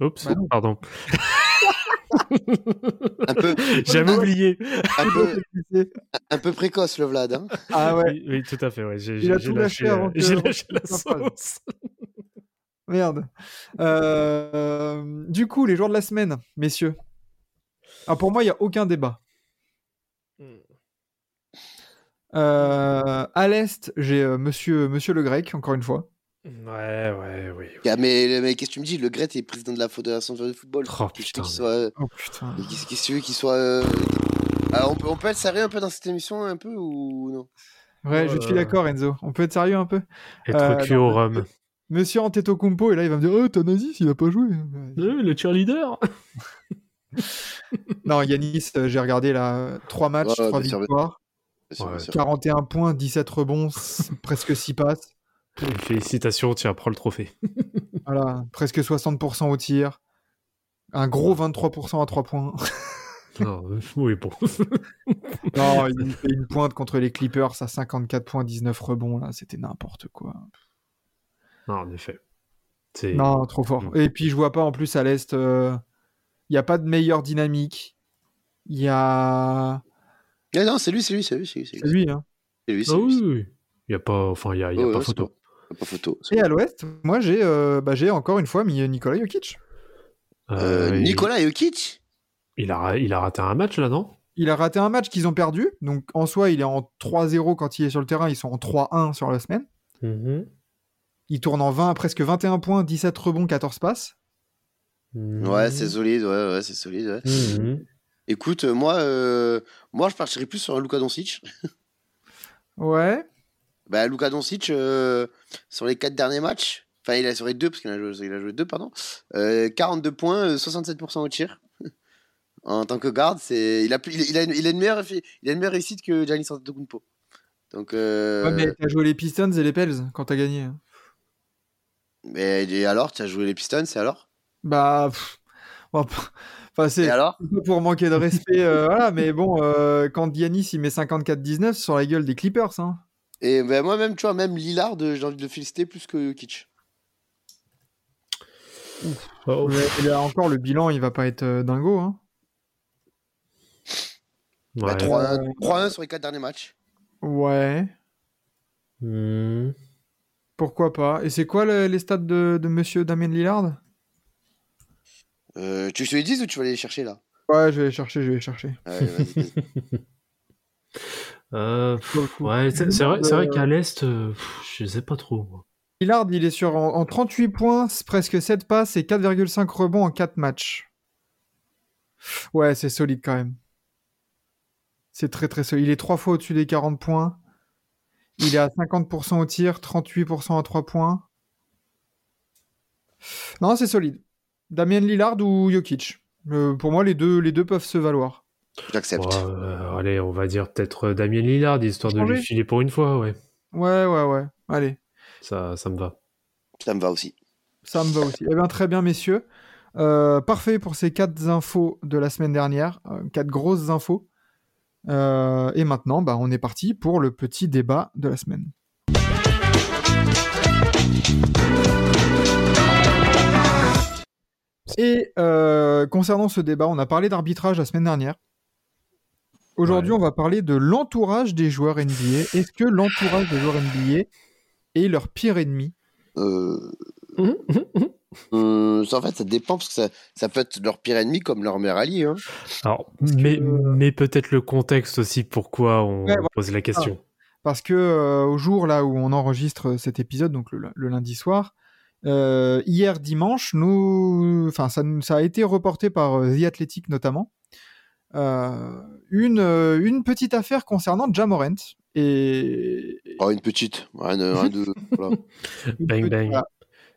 Oups, Bah pardon. *laughs* *laughs* Un peu, *laughs* J'avais oublié. un peu, un peu précoce le Vlad. Hein. ah ouais, Oui, oui, tout à fait. Ouais. J'ai lâché, euh, que- lâché la sauce. *laughs* merde. Euh, Du coup, les joueurs de la semaine, messieurs. Ah, pour moi, il n'y a aucun débat. Euh, à l'Est, j'ai euh, monsieur, monsieur Le Grec, encore une fois. Ouais, ouais, oui. Ah, mais, mais qu'est-ce que tu me dis? Le Gret est président de la Fédération de football. Oh, Qu'est-ce que tu veux putain. qu'il soit. Oh putain. Qu'est-ce qu'est-ce que tu veux qu'il soit. euh, ah, on, peut, on peut être sérieux un peu dans cette émission, un peu ou non? Ouais, je suis Euh. d'accord, Enzo. On peut être sérieux un peu? Être Euh, au rhum. Monsieur Antetokounmpo, et là, il va me dire Oh, Thanasis, il a pas joué. Euh, le cheerleader *laughs* non, Yanis, euh, j'ai regardé là, 3 matchs, Ouais, 3 bien sûr, bien victoires, Bien sûr, Ouais. bien sûr. 41 points, 17 rebonds, presque 6 passes. Félicitations, tiens, prends le trophée. *laughs* Voilà, presque 60% au tir. Un gros 23% à 3 points. *laughs* Non, euh, oui, bon. *laughs* non, il fait une pointe contre les Clippers à 54 points, 19 rebonds. Là, c'était n'importe quoi. non, en effet. C'est... Non, trop fort. Mm. Et puis, je vois pas en plus à l'Est, il n'y a pas de meilleure dynamique. Il y a. Ah, non, c'est lui, c'est lui, c'est lui, c'est lui. C'est C'est lui, hein. c'est lui, c'est Ah lui, oui, oui. Il n'y a pas, enfin, il y a, y pas ouais, photo. Pas photo. Et à l'Ouest, moi, j'ai euh, bah, j'ai encore une fois mis Nikola Jokic. Euh, Euh, il- Nicolas Jokic? Il, a, il a raté un match là, non? Il a raté un match qu'ils ont perdu. Donc, en soi, il est en 3-0 quand il est sur le terrain. Ils sont en 3-1 sur la semaine. Il tourne en 20, presque 21 points, 17 rebonds, 14 passes. Ouais, c'est solide, ouais, ouais, c'est solide. Ouais. Mhm. Écoute, euh, moi, euh, moi, je partirais plus sur un Luka Doncic. Ouais. Bah, Luka Doncic, euh, sur les quatre derniers matchs, enfin, il a sur les deux, parce qu'il a joué, il a joué deux, pardon, euh, 42 points, euh, 67% au tir. *laughs* en tant que garde, c'est, il a, il, il a, une, il a une meilleure, il a une meilleure réussite que Giannis Antetokounmpo. Donc, euh, Ouais, mais t'as joué les Pistons et les Pels quand t'as gagné. hein. mais, et alors, tu as joué les Pistons, et alors? Bah. pff, bon, pff, Enfin, c'est pour manquer de respect. euh, voilà, mais bon, euh, quand Giannis il met 54-19 c'est sur la gueule des Clippers. Hein. Et ben, moi-même, tu vois, même Lillard, euh, j'ai envie de le féliciter plus que Jokic. Oh, Mais- là encore, le bilan il va pas être euh, dingo. Hein. Bah, ouais. 3-1 3-1 sur les quatre derniers matchs. Ouais. Mhm. Pourquoi pas. Et c'est quoi le- les stats de, de monsieur Damien Lillard? Euh, tu te les dise ou tu vas aller les chercher là? Ouais, je vais les chercher, je vais les chercher. Ouais. *laughs* Euh, pff, ouais, c'est c'est vrai, c'est vrai Euh, qu'à l'Est, euh, pff, je sais pas trop. moi. Lillard, il est sur en, en 38 points, presque 7 passes et 4,5 rebonds en 4 matchs. Ouais, c'est solide quand même. C'est très très solide. Il est 3 fois au-dessus des 40 points. Il est à 50% au tir, 38% à 3 points. Non, c'est solide. Damien Lillard ou Jokic? Euh, Pour moi, les deux, les deux peuvent se valoir. J'accepte. Euh, allez, on va dire peut-être euh, Damien Lillard, histoire de lui filer pour une fois, ouais. Ouais, ouais, ouais. Allez, Ça, ça me va. Ça me va aussi. ça me va aussi. Eh bien, très bien, messieurs. Euh, parfait pour ces quatre infos de la semaine dernière, quatre grosses infos. Euh, et maintenant, bah, on est parti pour le petit débat de la semaine. Et euh, concernant ce débat, on a parlé d'arbitrage la semaine dernière. Aujourd'hui, Ouais. on va parler de l'entourage des joueurs NBA. Est-ce que l'entourage des joueurs NBA est leur pire ennemi? Euh, Mhm, mhm, mhm. euh, ça, en fait, ça dépend parce que ça, ça peut être leur pire ennemi comme leur meilleur allié. Hein. Alors, que- mais, peut-être le contexte aussi pourquoi on Ouais, voilà. pose la question. Parce que euh, au jour là où on enregistre cet épisode, donc le, le lundi soir, euh, hier dimanche, nous, enfin ça, ça a été reporté par The Athletic notamment, euh, une, euh, une petite affaire concernant Jamorant et Oh, une petite. *laughs* *laughs* Voilà. Bang, bang. voilà.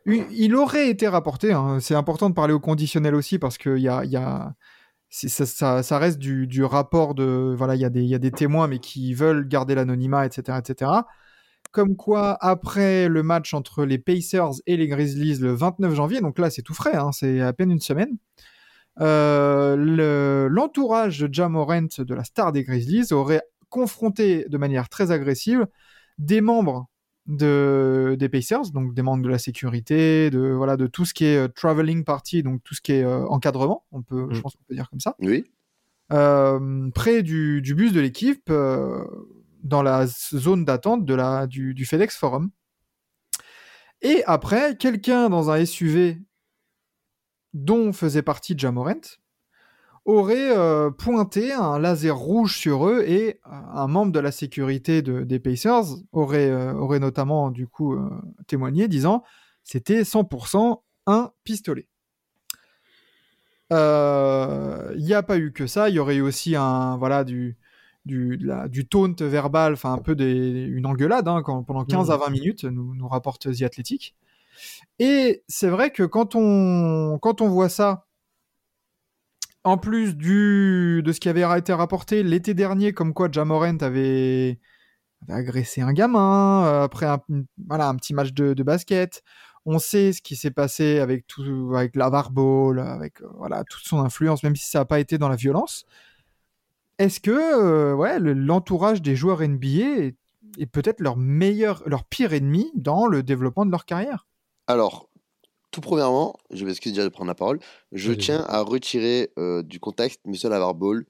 Une- il aurait été rapporté. hein. C'est important de parler au conditionnel aussi parce que il y a, il y a- ça, ça- ça reste du, du rapport de voilà, il y a des, il y a des témoins mais qui veulent garder l'anonymat, etc., etc. Comme quoi, après le match entre les Pacers et les Grizzlies le 29 janvier, donc là c'est tout frais, hein, c'est à peine une semaine. Euh, le- L'entourage de Jamorant, de la star des Grizzlies, aurait confronté de manière très agressive des membres de, des Pacers, donc des membres de la sécurité, de, voilà, de tout ce qui est euh, traveling party, donc tout ce qui est euh, encadrement, on peut, je Mm. pense qu'on peut dire comme ça, Oui. euh, près du, du bus de l'équipe, dans la zone d'attente de la, du, du FedEx Forum. Et après, quelqu'un dans un SUV dont faisait partie Jamorant aurait euh, pointé un laser rouge sur eux et euh, un membre de la sécurité de- des Pacers aurait, euh, aurait notamment du coup euh, témoigné disant c'était 100% un pistolet. Il n'y a pas eu que ça, il y aurait eu aussi un voilà du du, la- du taunt verbal, enfin un peu des, une engueulade hein, quand, pendant 15 à 20 minutes, nous, nous rapporte The Athletic. Et c'est vrai que quand on, quand on voit ça, en plus du, de ce qui avait été rapporté l'été dernier, comme quoi Jamorant avait, avait agressé un gamin euh, après un, voilà, un petit match de, basket. On sait ce qui s'est passé avec tout, avec la Ball, avec euh, voilà toute son influence, même si ça n'a pas été dans la violence. Est-ce que euh, ouais, le- l'entourage des joueurs NBA est, est peut-être leur meilleur, leur pire ennemi dans le développement de leur carrière? Alors, tout premièrement, je m'excuse déjà de prendre la parole. Je tiens à retirer euh, du contexte Monsieur Lavarball,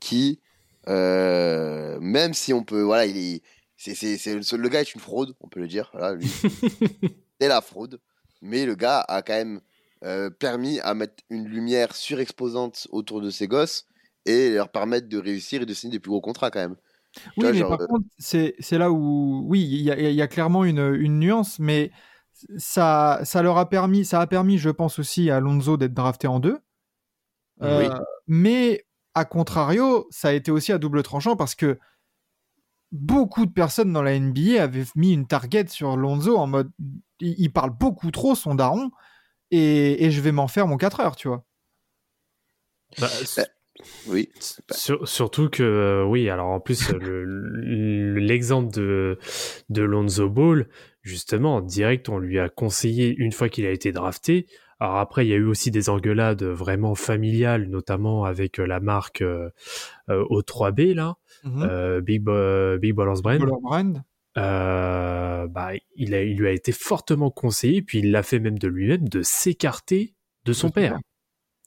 qui, euh, même si on peut, voilà, il est, c'est, c'est, c'est- ce- le gars est une fraude, on peut le dire. Voilà, lui, *laughs* c'est la fraude. Mais le gars a quand même euh, permis à mettre une lumière surexposante autour de ses gosses et leur permettre de réussir et de signer des plus gros contrats quand même. Oui, vois, mais genre, par contre, c'est là où, oui, il y, a- il y a clairement une, une nuance, mais ça, ça leur a permis, ça a permis, je pense aussi à Lonzo d'être drafté en deux. Euh, Mais à contrario, ça a été aussi à double tranchant parce que beaucoup de personnes dans la NBA avaient mis une target sur Lonzo en mode, il, il parle beaucoup trop, son daron, et, et je vais m'en faire mon 4 heures, tu vois. Bah, Oui. Sur- surtout que, euh, oui, alors en plus, le- le- l'exemple de, de Lonzo Ball, justement, en direct, on lui a conseillé une fois qu'il a été drafté. Alors après, il y a eu aussi des engueulades vraiment familiales, notamment avec euh, la marque euh, euh, O3B, là, euh, Big, Bo- Big Ballers Brand. Baller brand. Euh, bah, il, a, il lui a été fortement conseillé, puis il l'a fait même de lui-même, de s'écarter de son père.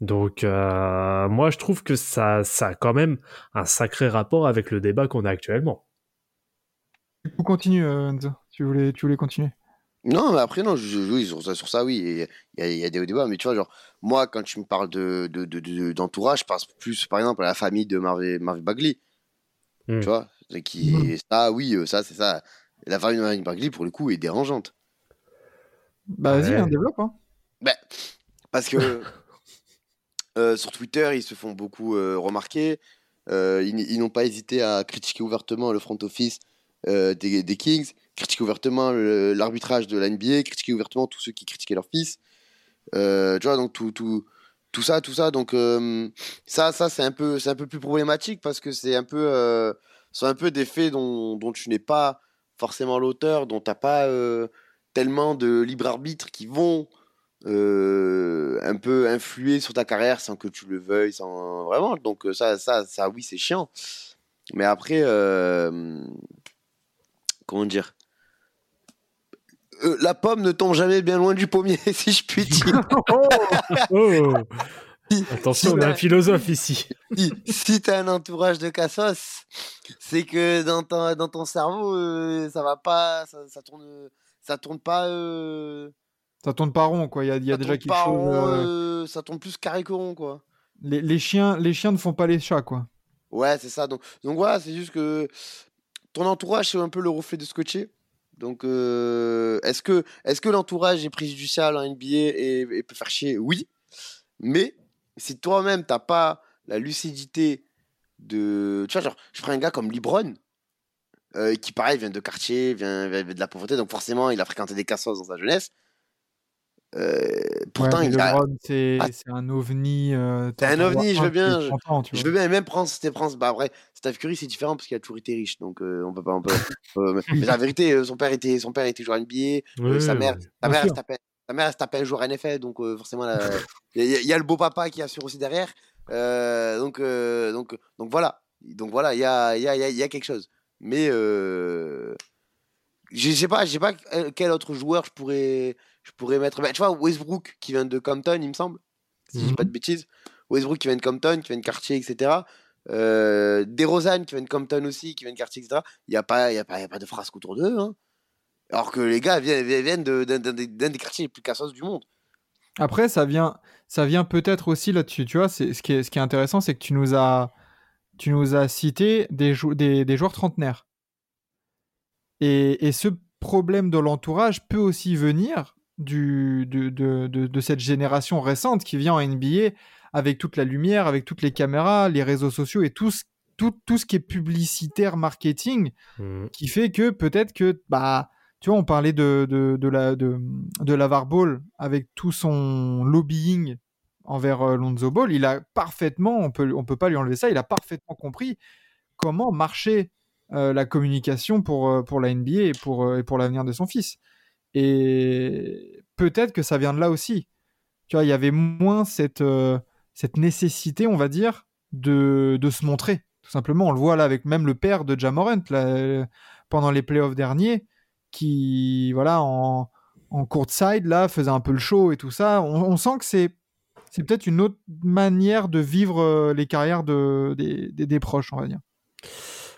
Donc, euh, moi, je trouve que ça, ça a quand même un sacré rapport avec le débat qu'on a actuellement. Du coup, continue, euh, Enzo. Tu voulais, tu voulais continuer? Non, mais après, non, je, je- oui, sur ça, sur ça, oui, il y, a- il y a des débats, mais tu vois, genre, moi, quand tu me parles de, de, de- de- d'entourage, je pense plus, par exemple, à la famille de Marvin, Marvin Bagley, Hmm. tu vois, qui, Mhm. ça, oui, euh, ça, c'est ça, la famille de Marvin Bagley, pour le coup, est dérangeante, Bah, vas-y, Ouais. hein, développe. Hein. Ben, parce que *laughs* euh, sur Twitter, ils se font beaucoup euh, remarquer, euh, ils, n'ont pas hésité à critiquer ouvertement le front office des, Kings, critiquer ouvertement l'arbitrage de la NBA, critiquer ouvertement tous ceux qui critiquaient leur fils. Tu vois, donc tout, ça, tout ça. Donc ça, ça c'est un peu, un peu plus problématique parce que c'est un peu, c'est un peu des faits dont, tu n'es pas forcément l'auteur, dont t'as pas euh, tellement de libre arbitre qui vont euh, un peu influer sur ta carrière sans que tu le veuilles, sans vraiment. Donc euh, ça, ça, ça, oui, c'est chiant. Mais après, euh, comment dire? Euh, la pomme ne tombe jamais bien loin du pommier, *laughs* si je puis dire. *laughs* Oh Si- Attention, si on a un philosophe ici. si, si t'as un entourage de cassos, c'est que dans ton, dans ton cerveau, euh, ça va pas, ça, ça tourne, ça tourne pas. Ça tourne pas rond, quoi. Il y a, y a déjà quelque chose. rond, euh, euh, ça tourne plus carré que rond, quoi. les, les chiens, les chiens ne font pas les chats, quoi. Ouais, c'est ça. Donc, donc voilà, c'est juste que ton entourage, c'est un peu le reflet de es. Donc, euh, est-ce que, est que l'entourage est préjudicial en NBA et, et peut faire chier? Oui. Mais si toi-même, t'as pas la lucidité de. Tu vois, genre, je prends un gars comme Libron, euh, qui, pareil, vient de quartier, vient, vient de la pauvreté, donc forcément, il a fréquenté des cassos dans sa jeunesse. Euh, pourtant, Ouais, il a, c'est Ah. c'est un ovni. euh, C'est un ovni, je veux bien, je- 30 ans, tu Je vois. veux bien, même prendre c'était France. Bah après, Steph Curry c'est différent parce qu'il a toujours été riche, donc euh, on peut pas. On peut, mais- la vérité, euh, son père était, son père était joueur NBA, euh, sa mère, sa mère, sa mère, elle se tapait un joueur NFL, donc forcément, il y, a- il y a le beau papa qui assure aussi derrière. Donc, donc, donc voilà, donc voilà, il y a, y a, y a- quelque chose. Mais je sais pas, je sais pas quel autre joueur je pourrais, je pourrais mettre. Bah, tu vois, Westbrook qui vient de Compton, il me semble, si je dis Mhm. pas de bêtises. Westbrook qui vient de Compton, qui vient de quartier, etc. Euh, DeRozan qui vient de Compton aussi, qui vient de quartier, etc. Il n'y a, pas- il y a, pas- y a pas de frasque autour d'eux. Hein. Alors que les gars viennent, viennent de- d'un d'un des quartiers les plus cassos du monde. Après, ça vient, ça vient peut-être aussi là-dessus. Tu vois, c'est ce qui est, ce qui est intéressant, c'est que tu nous as, tu nous as cité des, jou- des, des joueurs trentenaires. Et, et ce problème de l'entourage peut aussi venir du, de, de, de, de cette génération récente qui vient en NBA avec toute la lumière, avec toutes les caméras, les réseaux sociaux et tout ce, tout, tout ce qui est publicitaire, marketing, Mhm. qui fait que peut-être que bah tu vois on parlait de de, de la de, de Lavar Ball avec tout son lobbying envers euh, Lonzo Ball il a parfaitement on peut on peut pas lui enlever ça il a parfaitement compris comment marchait euh, la communication pour euh, pour la NBA et pour euh, et pour l'avenir de son fils et peut-être que ça vient de là aussi. Tu vois il y avait moins cette euh, cette nécessité on va dire de de se montrer tout simplement. On le voit là avec même le père de Jamorant là, euh, pendant les playoffs derniers qui voilà en en courtside là faisait un peu le show et tout ça. On, on sent que c'est c'est peut-être une autre manière de vivre euh, les carrières de, des, des, des proches on va dire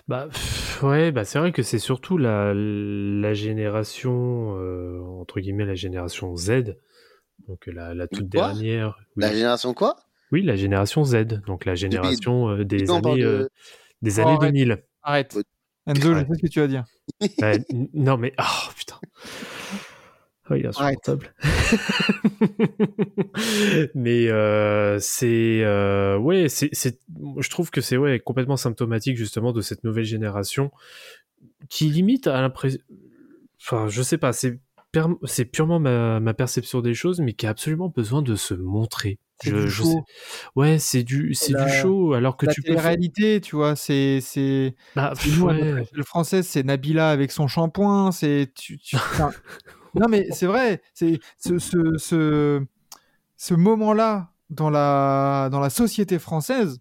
Bah pff, ouais, bah c'est vrai que c'est surtout la, la génération euh, entre guillemets la génération Z, donc la, la toute Quoi? dernière. Oui. La génération quoi? Oui, la génération Z, donc la génération euh, des on parle années de- euh, des Oh, années arrête. 2000. arrête Ouais. Enzo je sais ce que tu vas dire n- non mais oh putain. *laughs* Oh, il est insupportable. *laughs* mais euh, c'est euh, ouais, c'est c'est je trouve que c'est ouais complètement symptomatique justement de cette nouvelle génération qui limite à l'impression enfin je sais pas, c'est c'est purement ma, ma perception des choses mais qui a absolument besoin de se montrer. Je, je sais. Ouais, c'est du c'est La- du show alors que la tu peux faire- réalité tu vois c'est c'est bah, ouais. échelle française, c'est Nabila avec son shampoing. C'est tu, tu- *laughs* non mais c'est vrai. C'est ce ce, ce, ce moment-là dans la dans la société française.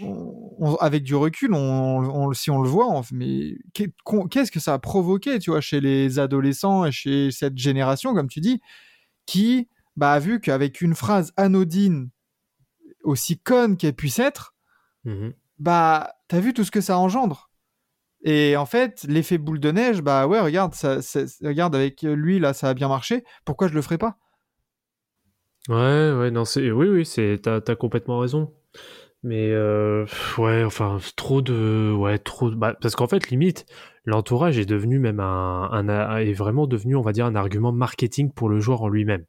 on- on- avec du recul, on, si on le voit, mais qu'est-ce que ça a provoqué, tu vois, chez les adolescents et chez cette génération, comme tu dis, qui bah, a vu qu'avec une phrase anodine, aussi conne qu'elle puisse être, Mhm. bah, t'as vu tout ce que ça engendre. Et en fait, l'effet boule de neige, bah ouais, regarde, ça, ça- regarde avec lui là, ça a bien marché. Pourquoi je le ferais pas? Ouais, ouais, non, c'est, oui, oui, c'est, t'as, t'as complètement raison. Mais, euh, ouais, enfin, trop de, ouais, trop, de- bah, parce qu'en fait, limite, l'entourage est devenu même un, un, un- est vraiment devenu, on va dire, un argument marketing pour le joueur en lui-même.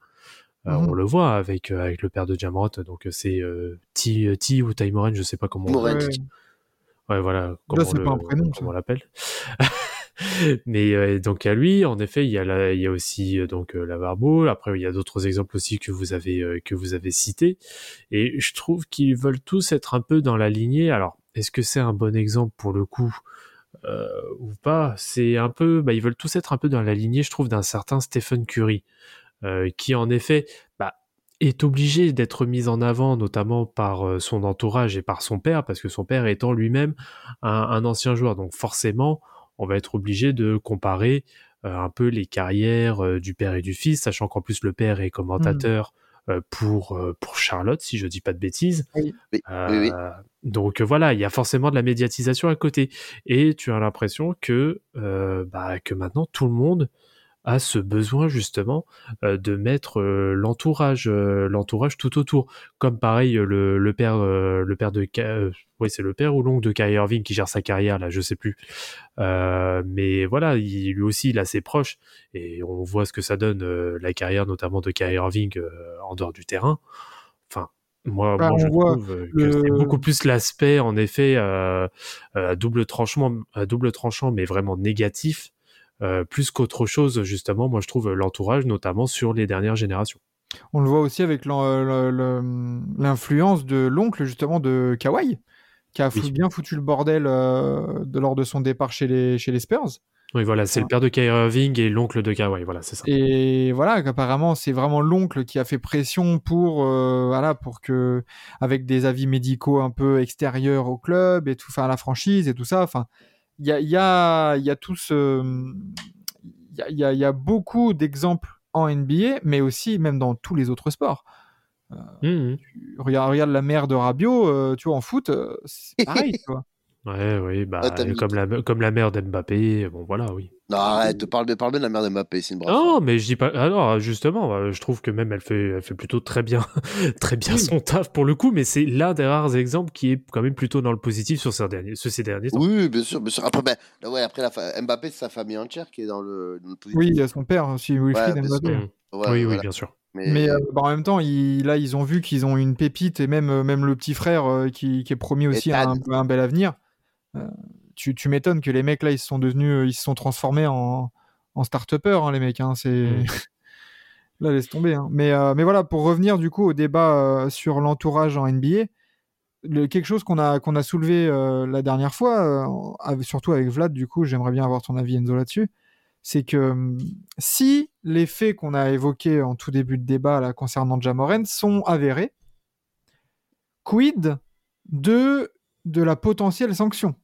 Euh, Mhm. On le voit avec, euh, avec le père de Jamrot, donc c'est euh, T, T ou Ty Moren, je sais pas comment. Moren. Ouais, voilà, comment c'est pas un prénom, comment on l'appelle. *laughs* Mais euh, donc à lui, en effet, il y a, la, il y a aussi euh, donc euh, la Barbole. Après, il y a d'autres exemples aussi que vous avez que vous avez cités. Et je trouve qu'ils veulent tous être un peu dans la lignée. Alors, est-ce que c'est un bon exemple pour le coup ou pas? C'est un peu, bah, ils veulent tous être un peu dans la lignée, je trouve, d'un certain Stephen Curry, qui en effet, bah, est obligé d'être mis en avant, notamment par euh, son entourage et par son père, parce que son père étant lui-même un, un ancien joueur. Donc forcément, on va être obligé de comparer euh, un peu les carrières euh, du père et du fils, sachant qu'en plus le père est commentateur euh, pour, pour Charlotte, si je dis pas de bêtises. Oui, oui, oui. Donc voilà, il y a forcément de la médiatisation à côté. Et tu as l'impression que, bah, que maintenant tout le monde a ce besoin justement euh, de mettre euh, l'entourage euh, l'entourage tout autour. Comme pareil le, le père le père de oui c'est le père ou l'oncle de Kyrie Irving qui gère sa carrière là je sais plus. Euh, mais voilà il, lui aussi il a ses proches et on voit ce que ça donne la carrière notamment de Kyrie Irving en dehors du terrain. Enfin moi, Bah, moi je trouve que c'est beaucoup plus l'aspect en effet euh, euh, à double tranchant à double tranchant mais vraiment négatif euh, plus qu'autre chose, justement, moi je trouve l'entourage, notamment sur les dernières générations. On le voit aussi avec le- le- l'influence de l'oncle justement de Kawhi, qui a bien foutu le bordel euh, de, lors de son départ chez les, chez les Spurs. Oui, voilà, c'est le père de Kyrie Irving et l'oncle de Kawhi, voilà, c'est ça. Et voilà, qu'apparemment c'est vraiment l'oncle qui a fait pression pour, euh, voilà, pour que, avec des avis médicaux un peu extérieurs au club et tout, enfin à la franchise et tout ça. Enfin, il y a, y a, y a tout ce, il y a, y a- il y a beaucoup d'exemples en NBA, mais aussi même dans tous les autres sports. Mhm. Tu- regarde, regarde la mère de Rabiot, euh, tu vois, en foot, euh, c'est pareil, *laughs* tu vois. Ouais, oui, bah, Ah, comme, la, comme la mère d'Mbappé, bon voilà, oui. Non, arrête, parle de, parle de la mère de Mbappé, c'est une brave. Non, mais je dis pas. Alors, justement, euh, je trouve que même elle fait, elle fait plutôt très bien, *laughs* très bien son taf pour le coup, mais c'est l'un des rares exemples qui est quand même plutôt dans le positif sur ces derniers, sur ces derniers temps. Oui, bien sûr, bien sûr. Après, ben, ouais, après la fa- Mbappé, c'est sa famille entière qui est dans le, dans le positif. Oui, il y a son père aussi, Wilfried Ouais, Mbappé. sûr. Ouais, oui, oui, bien sûr. Mais, Mais euh, bah, en même temps, ils- là, ils ont vu qu'ils ont une pépite et même, euh, même le petit frère euh, qui, qui est promis aussi à un, un bel avenir. Euh, tu tu m'étonnes que les mecs là, ils se sont devenus, euh, ils se sont transformés en, en start-upers, hein, les mecs. Hein, c'est Mm. *laughs* là, laisse tomber. hein. Mais, euh, mais voilà, pour revenir du coup au débat euh, sur l'entourage en NBA, le- quelque chose qu'on a qu'on a soulevé euh, la dernière fois, avec- surtout avec Vlad, du coup, j'aimerais bien avoir ton avis Enzo là-dessus. C'est que hum, si les faits qu'on a évoqués en tout début de débat là, concernant Jamoren sont avérés, quid de, de la potentielle sanction?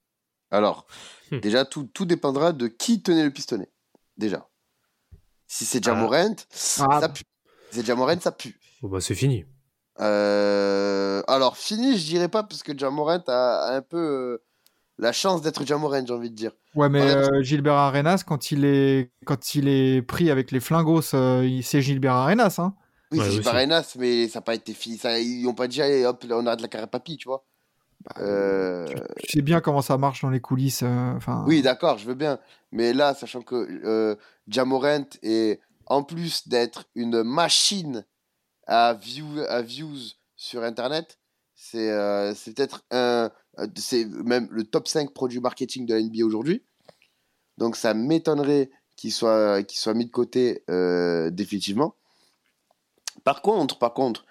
Alors, Hmm. déjà, tout, tout dépendra de qui tenait le pistolet. Déjà. Si c'est Jamorant, Ah. ça pue. Si c'est Jamorant, ça pue. Bon, bah, c'est fini. Euh, Alors, fini, je dirais pas, parce que Jamorant a, a un peu euh, la chance d'être Jamorant, j'ai envie de dire. Ouais, mais Ouais, euh, Gilbert Arenas, quand il est, quand il est pris avec les flingos, euh, c'est Gilbert Arenas. Hein. Oui, Ouais, c'est aussi. Gilbert Arenas, mais ça n'a pas été fini. Ça, ils n'ont pas dit, allez, hop, on arrête la carrière papy, tu vois. Euh, Tu sais bien comment ça marche dans les coulisses. euh, Oui, d'accord, je veux bien. Mais là, sachant que euh, Jamorant est, en plus d'être une machine à, view, à views sur Internet, c'est euh, peut-être un. euh, C'est même le top 5 produit marketing de la NBA aujourd'hui. Donc ça m'étonnerait qu'il soit, qu'il soit mis de côté euh, définitivement. Par contre, par contre,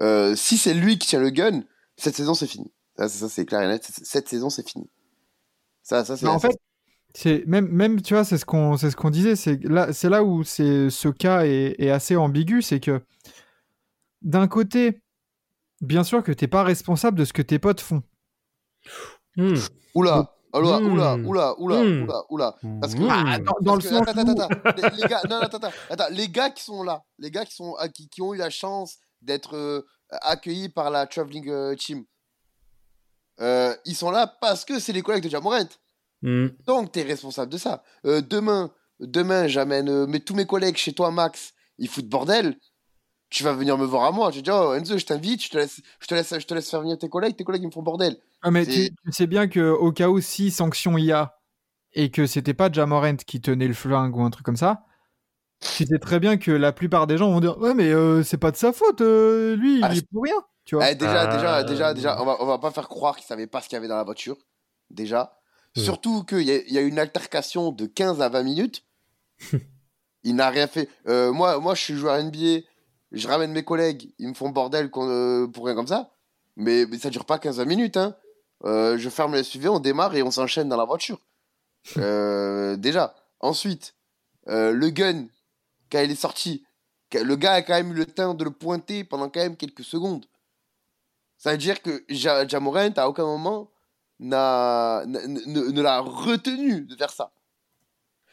euh, si c'est lui qui tient le gun, cette saison c'est fini. Ça, c'est- ça, c'est clair et net. Cette- saison c'est fini. Ça, ça c'est. Mais en fait, c'est même, même tu vois, c'est ce qu'on, c'est ce qu'on disait. C'est là, c'est là où c'est ce cas est, est assez ambigu, c'est que d'un côté, bien sûr que t'es pas responsable de ce que tes potes font. Hmm. Oula, oula, Hmm. oula, oula, oula, Hmm. oula, oula. Parce que, Hmm. Ah, dans, dans le parce que- sens attends, attends, attends, les, les gars, non, attends, attends, attends, les gars qui sont là, les gars qui sont, qui, qui ont eu la chance d'être euh, accueillis par la traveling euh, team, euh, ils sont là parce que c'est les collègues de Jamorant. Hmm. Donc, tu es responsable de ça. Euh, demain, demain, j'amène euh, mais tous mes collègues chez toi, Max, ils foutent bordel. Tu vas venir me voir à moi. Je vais dire, oh, Enzo, je t'invite, je te laisse, je te laisse, je te laisse faire venir tes collègues. Tes collègues, ils me font bordel. Ah, mais tu, tu sais bien que au cas où si sanction il y a et que c'était pas Jamorant qui tenait le flingue ou un truc comme ça, tu sais très bien que la plupart des gens vont dire ouais mais euh, c'est pas de sa faute, euh, lui Ah, il je- est pour rien, tu vois. Eh, déjà, Euh, déjà, déjà, déjà, on va, on va pas faire croire qu'il savait pas ce qu'il y avait dans la voiture. Déjà. Mm. Surtout qu'il y, y a une altercation de 15 à 20 minutes. *laughs* il n'a rien fait. Euh, moi, moi, je suis joueur NBA. Je ramène mes collègues. Ils me font bordel euh, pour rien comme ça. Mais, mais ça dure pas 15 à minutes. Hein. Euh, je ferme les SUV, on démarre et on s'enchaîne dans la voiture. *laughs* Euh, déjà. Ensuite, euh, le gun, quand il est sorti, le gars a quand même eu le temps de le pointer pendant quand même quelques secondes. Ça veut dire que Ja- Jamorant, à aucun moment, n'a, ne, ne l'a retenu de faire ça.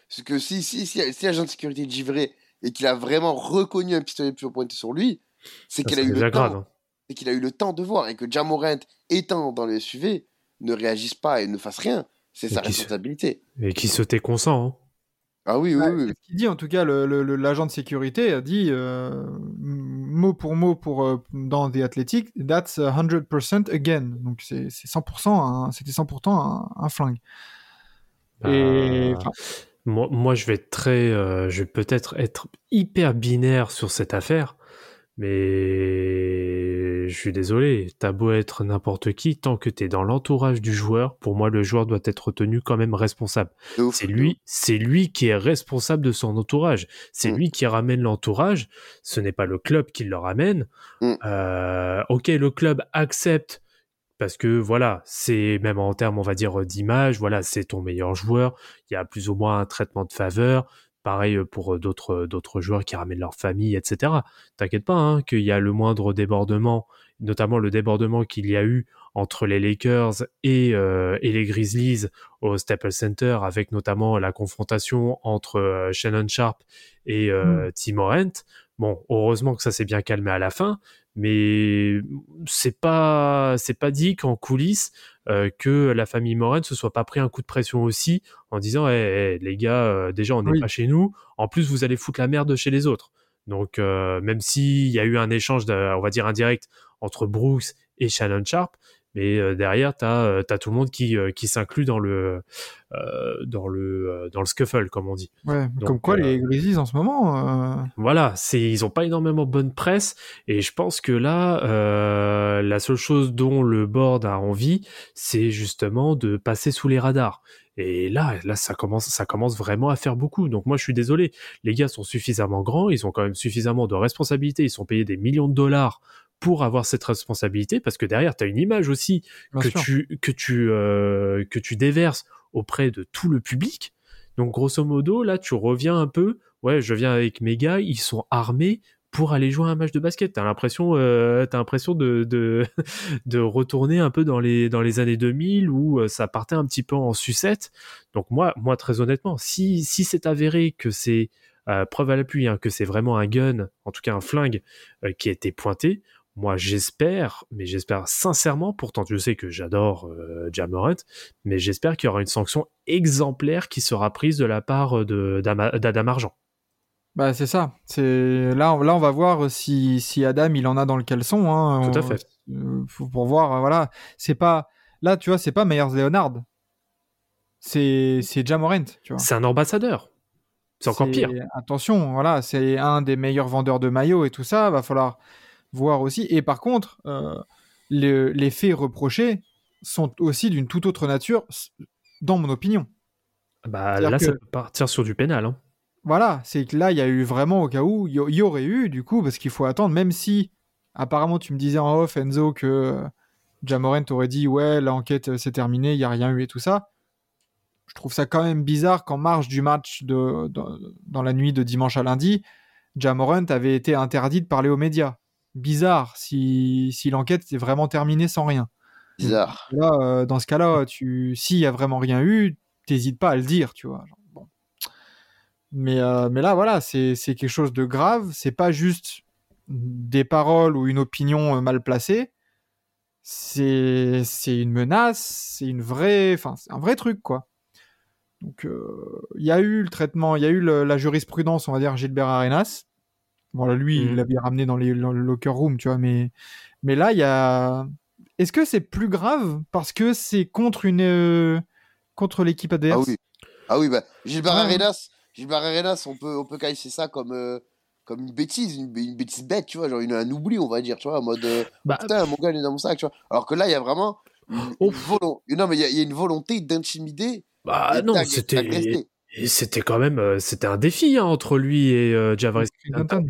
Parce que si, si, si, si l'agent de sécurité est givré et qu'il a vraiment reconnu un pistolet pointer sur lui, c'est qu'il a eu le grave. temps. hein. Qu'il a eu le temps de voir et que Jamorant, étant dans le SUV, ne réagisse pas et ne fasse rien. C'est Et sa se- responsabilité. Et qui se tait consent. hein. Ah oui, oui, Ouais, oui. ce qu'il dit en tout cas, le- le- le- l'agent de sécurité a dit euh, mot pour mot pour, euh, dans The Athletic, that's 100% again. Donc c'est c'est 100%, un- c'était 100% un, un flingue. Et Bah, enfin, Moi, moi, je vais être très, euh, je vais peut-être être hyper binaire sur cette affaire, mais je suis désolé. T'as beau être n'importe qui, tant que t'es dans l'entourage du joueur, pour moi, le joueur doit être tenu quand même responsable. C'est lui, c'est lui qui est responsable de son entourage. C'est Mm. lui qui ramène l'entourage. Ce n'est pas le club qui le ramène. Mm. Euh, ok, le club accepte parce que voilà, c'est même en termes, on va dire d'image. Voilà, c'est ton meilleur joueur. Il y a plus ou moins un traitement de faveur. Pareil pour d'autres d'autres joueurs qui ramènent leur famille, etc. T'inquiète pas, hein, qu'il y a le moindre débordement, notamment le débordement qu'il y a eu entre les Lakers et, euh, et les Grizzlies au Staples Center, avec notamment la confrontation entre euh, Shannon Sharp et euh, Tim Morant. Bon, heureusement que ça s'est bien calmé à la fin, mais c'est pas c'est pas dit qu'en coulisses euh, que la famille Morant se soit pas pris un coup de pression aussi en disant Eh, eh, les gars euh, déjà on n'est Oui. pas chez nous en plus vous allez foutre la merde chez les autres donc euh, même s'il y a eu un échange de- on va dire indirect entre Brooks et Shannon Sharp mais euh, derrière t'as euh, t'as tout le monde qui euh, qui s'inclut dans le euh, dans le euh, dans le scuffle comme on dit ouais, Donc, comme quoi euh, les Grizzlies en ce moment, euh, voilà, c'est ils ont pas énormément bonne presse et je pense que là euh, la seule chose dont le board a envie, c'est justement de passer sous les radars. Et là, là, ça commence, ça commence vraiment à faire beaucoup. Donc moi, je suis désolé. Les gars sont suffisamment grands, ils ont quand même suffisamment de responsabilités, ils sont payés des millions de dollars pour avoir cette responsabilité, parce que derrière, tu as une image aussi bien que sûr. tu que tu euh, que tu déverses auprès de tout le public. Donc grosso modo, là, tu reviens un peu. Ouais, je viens avec mes gars, ils sont armés pour aller jouer un match de basket. T'as l'impression, euh, t'as l'impression de, de *laughs* de retourner un peu dans les dans les années 2000 où euh, ça partait un petit peu en sucette. Donc moi, moi très honnêtement, si si c'est avéré que c'est euh, preuve à l'appui, hein, que c'est vraiment un gun, en tout cas un flingue euh, qui a été pointé. Moi, j'espère, mais j'espère sincèrement, pourtant je sais que j'adore euh, Jamorant, mais j'espère qu'il y aura une sanction exemplaire qui sera prise de la part d'Ama- d'Adam Argent. Bah c'est ça. C'est là, on- là on va voir si, si Adam il en a dans le caleçon. Hein, Tout à On- fait. euh, faut- pour voir. euh, Voilà, c'est pas là, tu vois, c'est pas Myers Leonard. C'est c'est Jamorant, tu vois. C'est un ambassadeur. C'est encore pire. Attention, voilà, c'est un des meilleurs vendeurs de maillots et tout ça. Va falloir voir aussi. Et par contre, euh, le- les faits reprochés sont aussi d'une toute autre nature, dans mon opinion. Bah, là, ça peut partir sur du pénal. Hein. Voilà, c'est que là, il y a eu vraiment au cas où, il y, aurait eu, du coup, parce qu'il faut attendre, même si, apparemment, tu me disais en off, Enzo, que euh, Jamorant aurait dit, ouais, l'enquête euh, s'est terminée, il n'y a rien eu et tout ça. Je trouve ça quand même bizarre qu'en marge du match de, dans, dans la nuit de dimanche à lundi, Jamorant avait été interdit de parler aux médias. Bizarre si, si l'enquête est vraiment terminée sans rien. Bizarre. Là, euh, dans ce cas-là, tu, s'il y a vraiment rien eu, t'hésites pas à le dire, tu vois. genre, bon. Mais, euh, mais là, voilà, c'est c'est quelque chose de grave. C'est pas juste des paroles ou une opinion euh, mal placée. C'est une menace, c'est une vraie, enfin, c'est un vrai truc, quoi. Donc, euh, il y a eu le traitement, il y a eu le- la jurisprudence, on va dire, Gilbert Arenas. Bon, là, lui, il Mhm. l'avait ramené dans, les, dans le locker room, tu vois, mais, mais là, il y a. Est-ce que c'est plus grave parce que c'est contre une euh, contre l'équipe Ah adverse? oui. Ah oui, bah, Gilbert Ouais. Arenas, Gilbert Arenas, on peut, on peut qualifier ça comme, euh, comme une bêtise, une, une bêtise bête, tu vois, genre une, un oubli, on va dire, tu vois, en mode, euh, Bah, putain, mon gars, il est dans mon sac, tu vois. Alors que là, il y a vraiment, une Oh. Non, mais il y, y a une volonté d'intimider. Bah non, c'était. Et c'était quand même euh, c'était un défi hein, entre lui et euh, Javaris Clinton.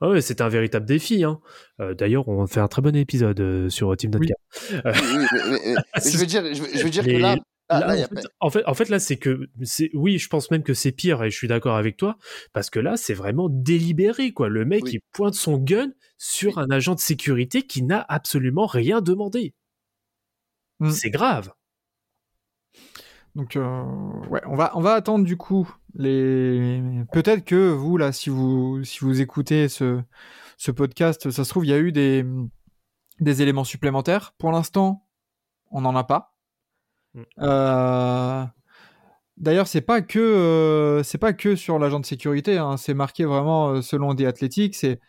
Ah ouais, c'était un véritable défi. Hein. Euh, D'ailleurs, on fait un très bon épisode euh, sur Team Oui. *laughs* Je veux dire, je veux, je veux dire que là, en, fait, en, fait, en fait, là, c'est que, oui, je pense même que c'est pire et je suis d'accord avec toi parce que là, c'est vraiment délibéré, quoi. Le mec, Oui. il pointe son gun sur un agent de sécurité qui n'a absolument rien demandé. Mm. C'est grave. Donc, euh, ouais, on va, on va attendre du coup les. Peut-être que vous là, si vous, si vous écoutez ce, ce podcast, ça se trouve il y a eu des, des éléments supplémentaires. Pour l'instant, on n'en a pas. Mm. Euh, D'ailleurs, c'est pas que euh, c'est pas que sur l'agent de sécurité. hein, c'est marqué vraiment selon des athlétiques. C'est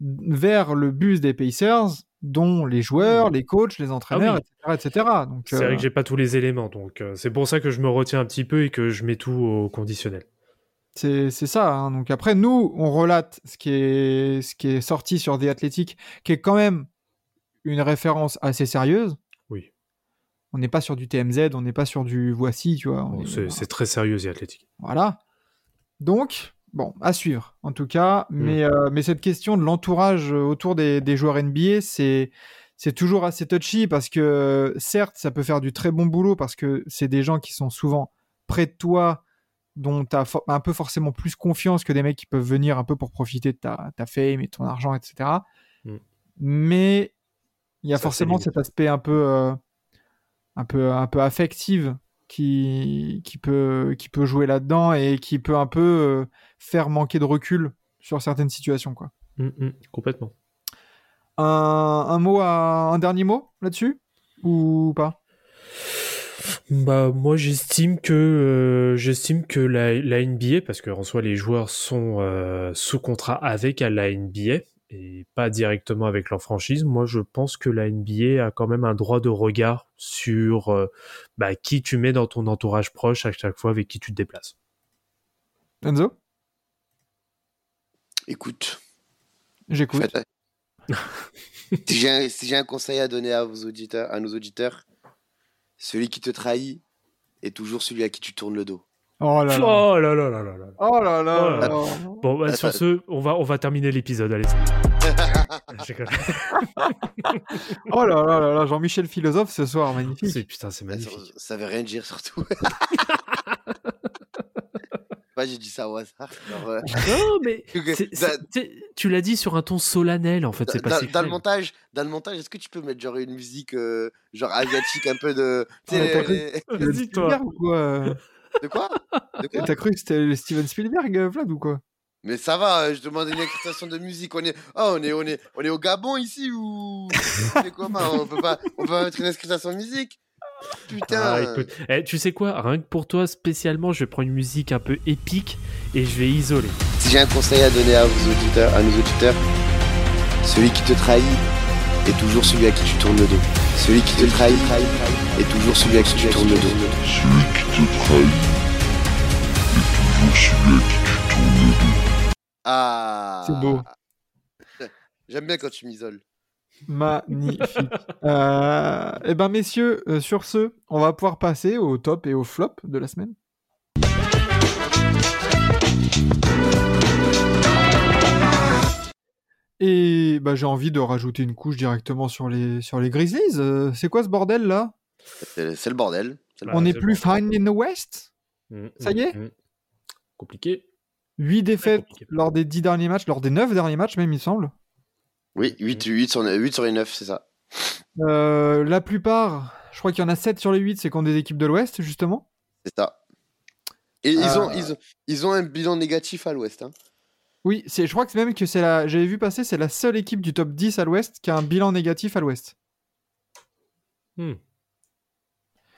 vers le bus des Pacers, dont les joueurs, les coachs, les entraîneurs, Ah oui. etc., etc. Donc, C'est euh, vrai que j'ai pas tous les éléments, donc euh, c'est pour ça que je me retiens un petit peu et que je mets tout au conditionnel. C'est c'est ça. hein. Donc après, nous, on relate ce qui est, ce qui est sorti sur The Athletic, qui est quand même une référence assez sérieuse. Oui. On n'est pas sur du TMZ, on n'est pas sur du voici, tu vois. on Bon, est- c'est, c'est très sérieux, et athlétique. Voilà. Donc, bon, à suivre, en tout cas. Mm. Mais, euh, mais cette question de l'entourage euh, autour des, des joueurs NBA, c'est c'est toujours assez touchy parce que, certes, ça peut faire du très bon boulot parce que c'est des gens qui sont souvent près de toi, dont tu as un peu forcément plus confiance que des mecs qui peuvent venir un peu pour profiter de ta, ta fame et ton argent, etc. Mm. Mais il y a Ça, forcément cet aspect un peu, euh, un peu, un peu affectif qui, qui, peut, qui peut jouer là-dedans et qui peut un peu euh, faire manquer de recul sur certaines situations. Quoi. Mm, mm, complètement. Un, un mot, à, un dernier mot là-dessus? Ou pas? Bah moi j'estime que euh, j'estime que la, la NBA parce que en soi les joueurs sont euh, sous contrat avec à la NBA et pas directement avec leur franchise. Moi je pense que la NBA a quand même un droit de regard sur euh, bah, qui tu mets dans ton entourage proche à chaque fois avec qui tu te déplaces. Enzo? Écoute, J'écoute. faites- *laughs* si j'ai un, si j'ai un conseil à donner à, vos auditeurs, à nos auditeurs, celui qui te trahit est toujours celui à qui tu tournes le dos. Oh là là. Oh là là là là là. Oh là là. Oh là là là. Bon bah, sur ce on va on va terminer l'épisode allez. *laughs* Oh là là là là. Jean-Michel philosophe ce soir, magnifique. C'est- putain c'est ça, magnifique. ça veut rien dire surtout. *laughs* *laughs* Moi j'ai dit ça au hasard. euh, Non mais c'est- c'est- tu- l'as dit sur un ton solennel en fait c'est pas dans, si dans le montage, dans le montage, est-ce que tu peux mettre genre une musique euh, genre asiatique un peu de t'as les- les- Vas-y, toi. Ou quoi? euh de quoi? De quoi? T'as cru que c'était le Steven Spielberg, euh, Vlad, ou quoi? Mais ça va, euh, je demande une expression de musique. On est, oh, on est, on est, on est au Gabon ici ou On peut pas, on peut pas mettre une expression de musique. Putain. Ah, écoute, eh, tu sais quoi, rien que pour toi spécialement, je vais prendre une musique un peu épique et je vais isoler. Si j'ai un conseil à donner à vos auditeurs, à nos auditeurs, celui qui te trahit est toujours celui à qui tu tournes le dos. Celui qui te trahit est toujours celui à qui tu tournes le dos. Celui qui te trahit qui le dos. Ah. C'est beau. J'aime bien quand tu m'isoles. Magnifique. *laughs* euh, eh ben, messieurs, euh, sur ce, on va pouvoir passer au top et au flop de la semaine. Et bah, j'ai envie de rajouter une couche directement sur les, sur les Grizzlies. Euh, c'est quoi ce bordel là? C'est le bordel. Le On n'est plus fine in the West? Mm, Ça mm, y est? Mm. Compliqué. 8 défaites compliqué. lors des 10 derniers matchs, lors des 9 derniers matchs même, il me semble. Oui, 8, 8, sur, 8 sur les 9, c'est ça. Euh, la plupart, je crois qu'il y en a 7 sur les 8, c'est contre des équipes de l'Ouest, justement. C'est ça. Et ils, ont, Euh. ils, ont, ils ont un bilan négatif à l'ouest. Hein. Oui, c'est, je crois que c'est même que c'est la. J'avais vu passer, c'est la seule équipe du top 10 à l'Ouest qui a un bilan négatif à l'Ouest. Hmm.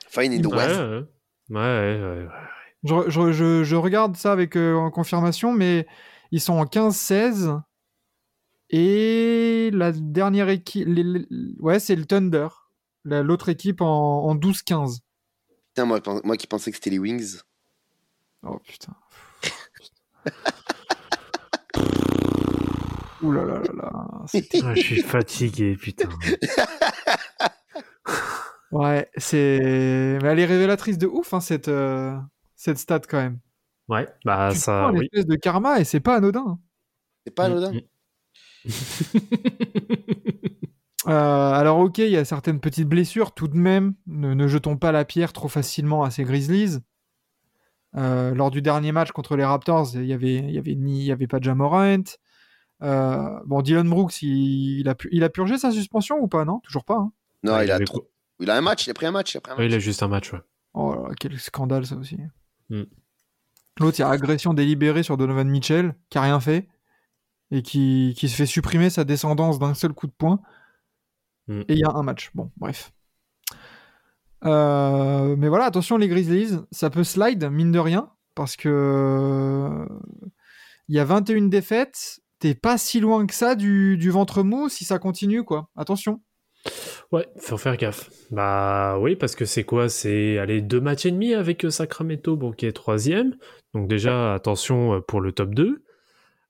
Fine in the Ouais, west. ouais, ouais, ouais, ouais. Je, je- je- je regarde ça avec euh, en confirmation, mais ils sont en 15-16. Et la dernière équipe. les- les- ouais, c'est le Thunder. La- L'autre équipe en, en 12-15. Putain, moi, moi qui pensais que c'était les Wings. Oh putain. *laughs* Ouh là là là là. c'est- *laughs* Ah, je suis fatigué, putain. *laughs* Ouais, c'est. Mais elle est révélatrice de ouf, hein, cette, euh, cette stat quand même. Ouais, bah tu ça, une oui. espèce de karma et c'est pas anodin. hein. C'est pas Mm, anodin. mm. *laughs* Euh, alors ok, il y a certaines petites blessures, tout de même, ne, ne jetons pas la pierre trop facilement à ces Grizzlies. Euh, lors du dernier match contre les Raptors, il y avait, il y avait ni, il y avait pas Jamorant. Euh, bon, Dylan Brooks, il, il a pu, il a purgé sa suspension ou pas Non, toujours pas. hein. Non, Ouais, il, a trop... il a un match, il a pris un match. Il a, pris un Ouais, match. il a juste un match, ouais. Oh là là, quel scandale ça aussi. Mm. L'autre, il y a agression délibérée sur Donovan Mitchell, qui a rien fait, et qui, qui se fait supprimer sa descendance d'un seul coup de poing. Mm. Et il y a un match. Bon, bref. Euh, mais voilà, attention les Grizzlies, ça peut slide, mine de rien, parce que il y a 21 défaites, t'es pas si loin que ça du, du ventre mou si ça continue, quoi. Attention. Ouais, faut faire gaffe. Bah oui, parce que c'est quoi? C'est aller deux matchs et demi avec euh, Sacramento, bon, qui est troisième. Donc déjà, attention euh, pour le top 2.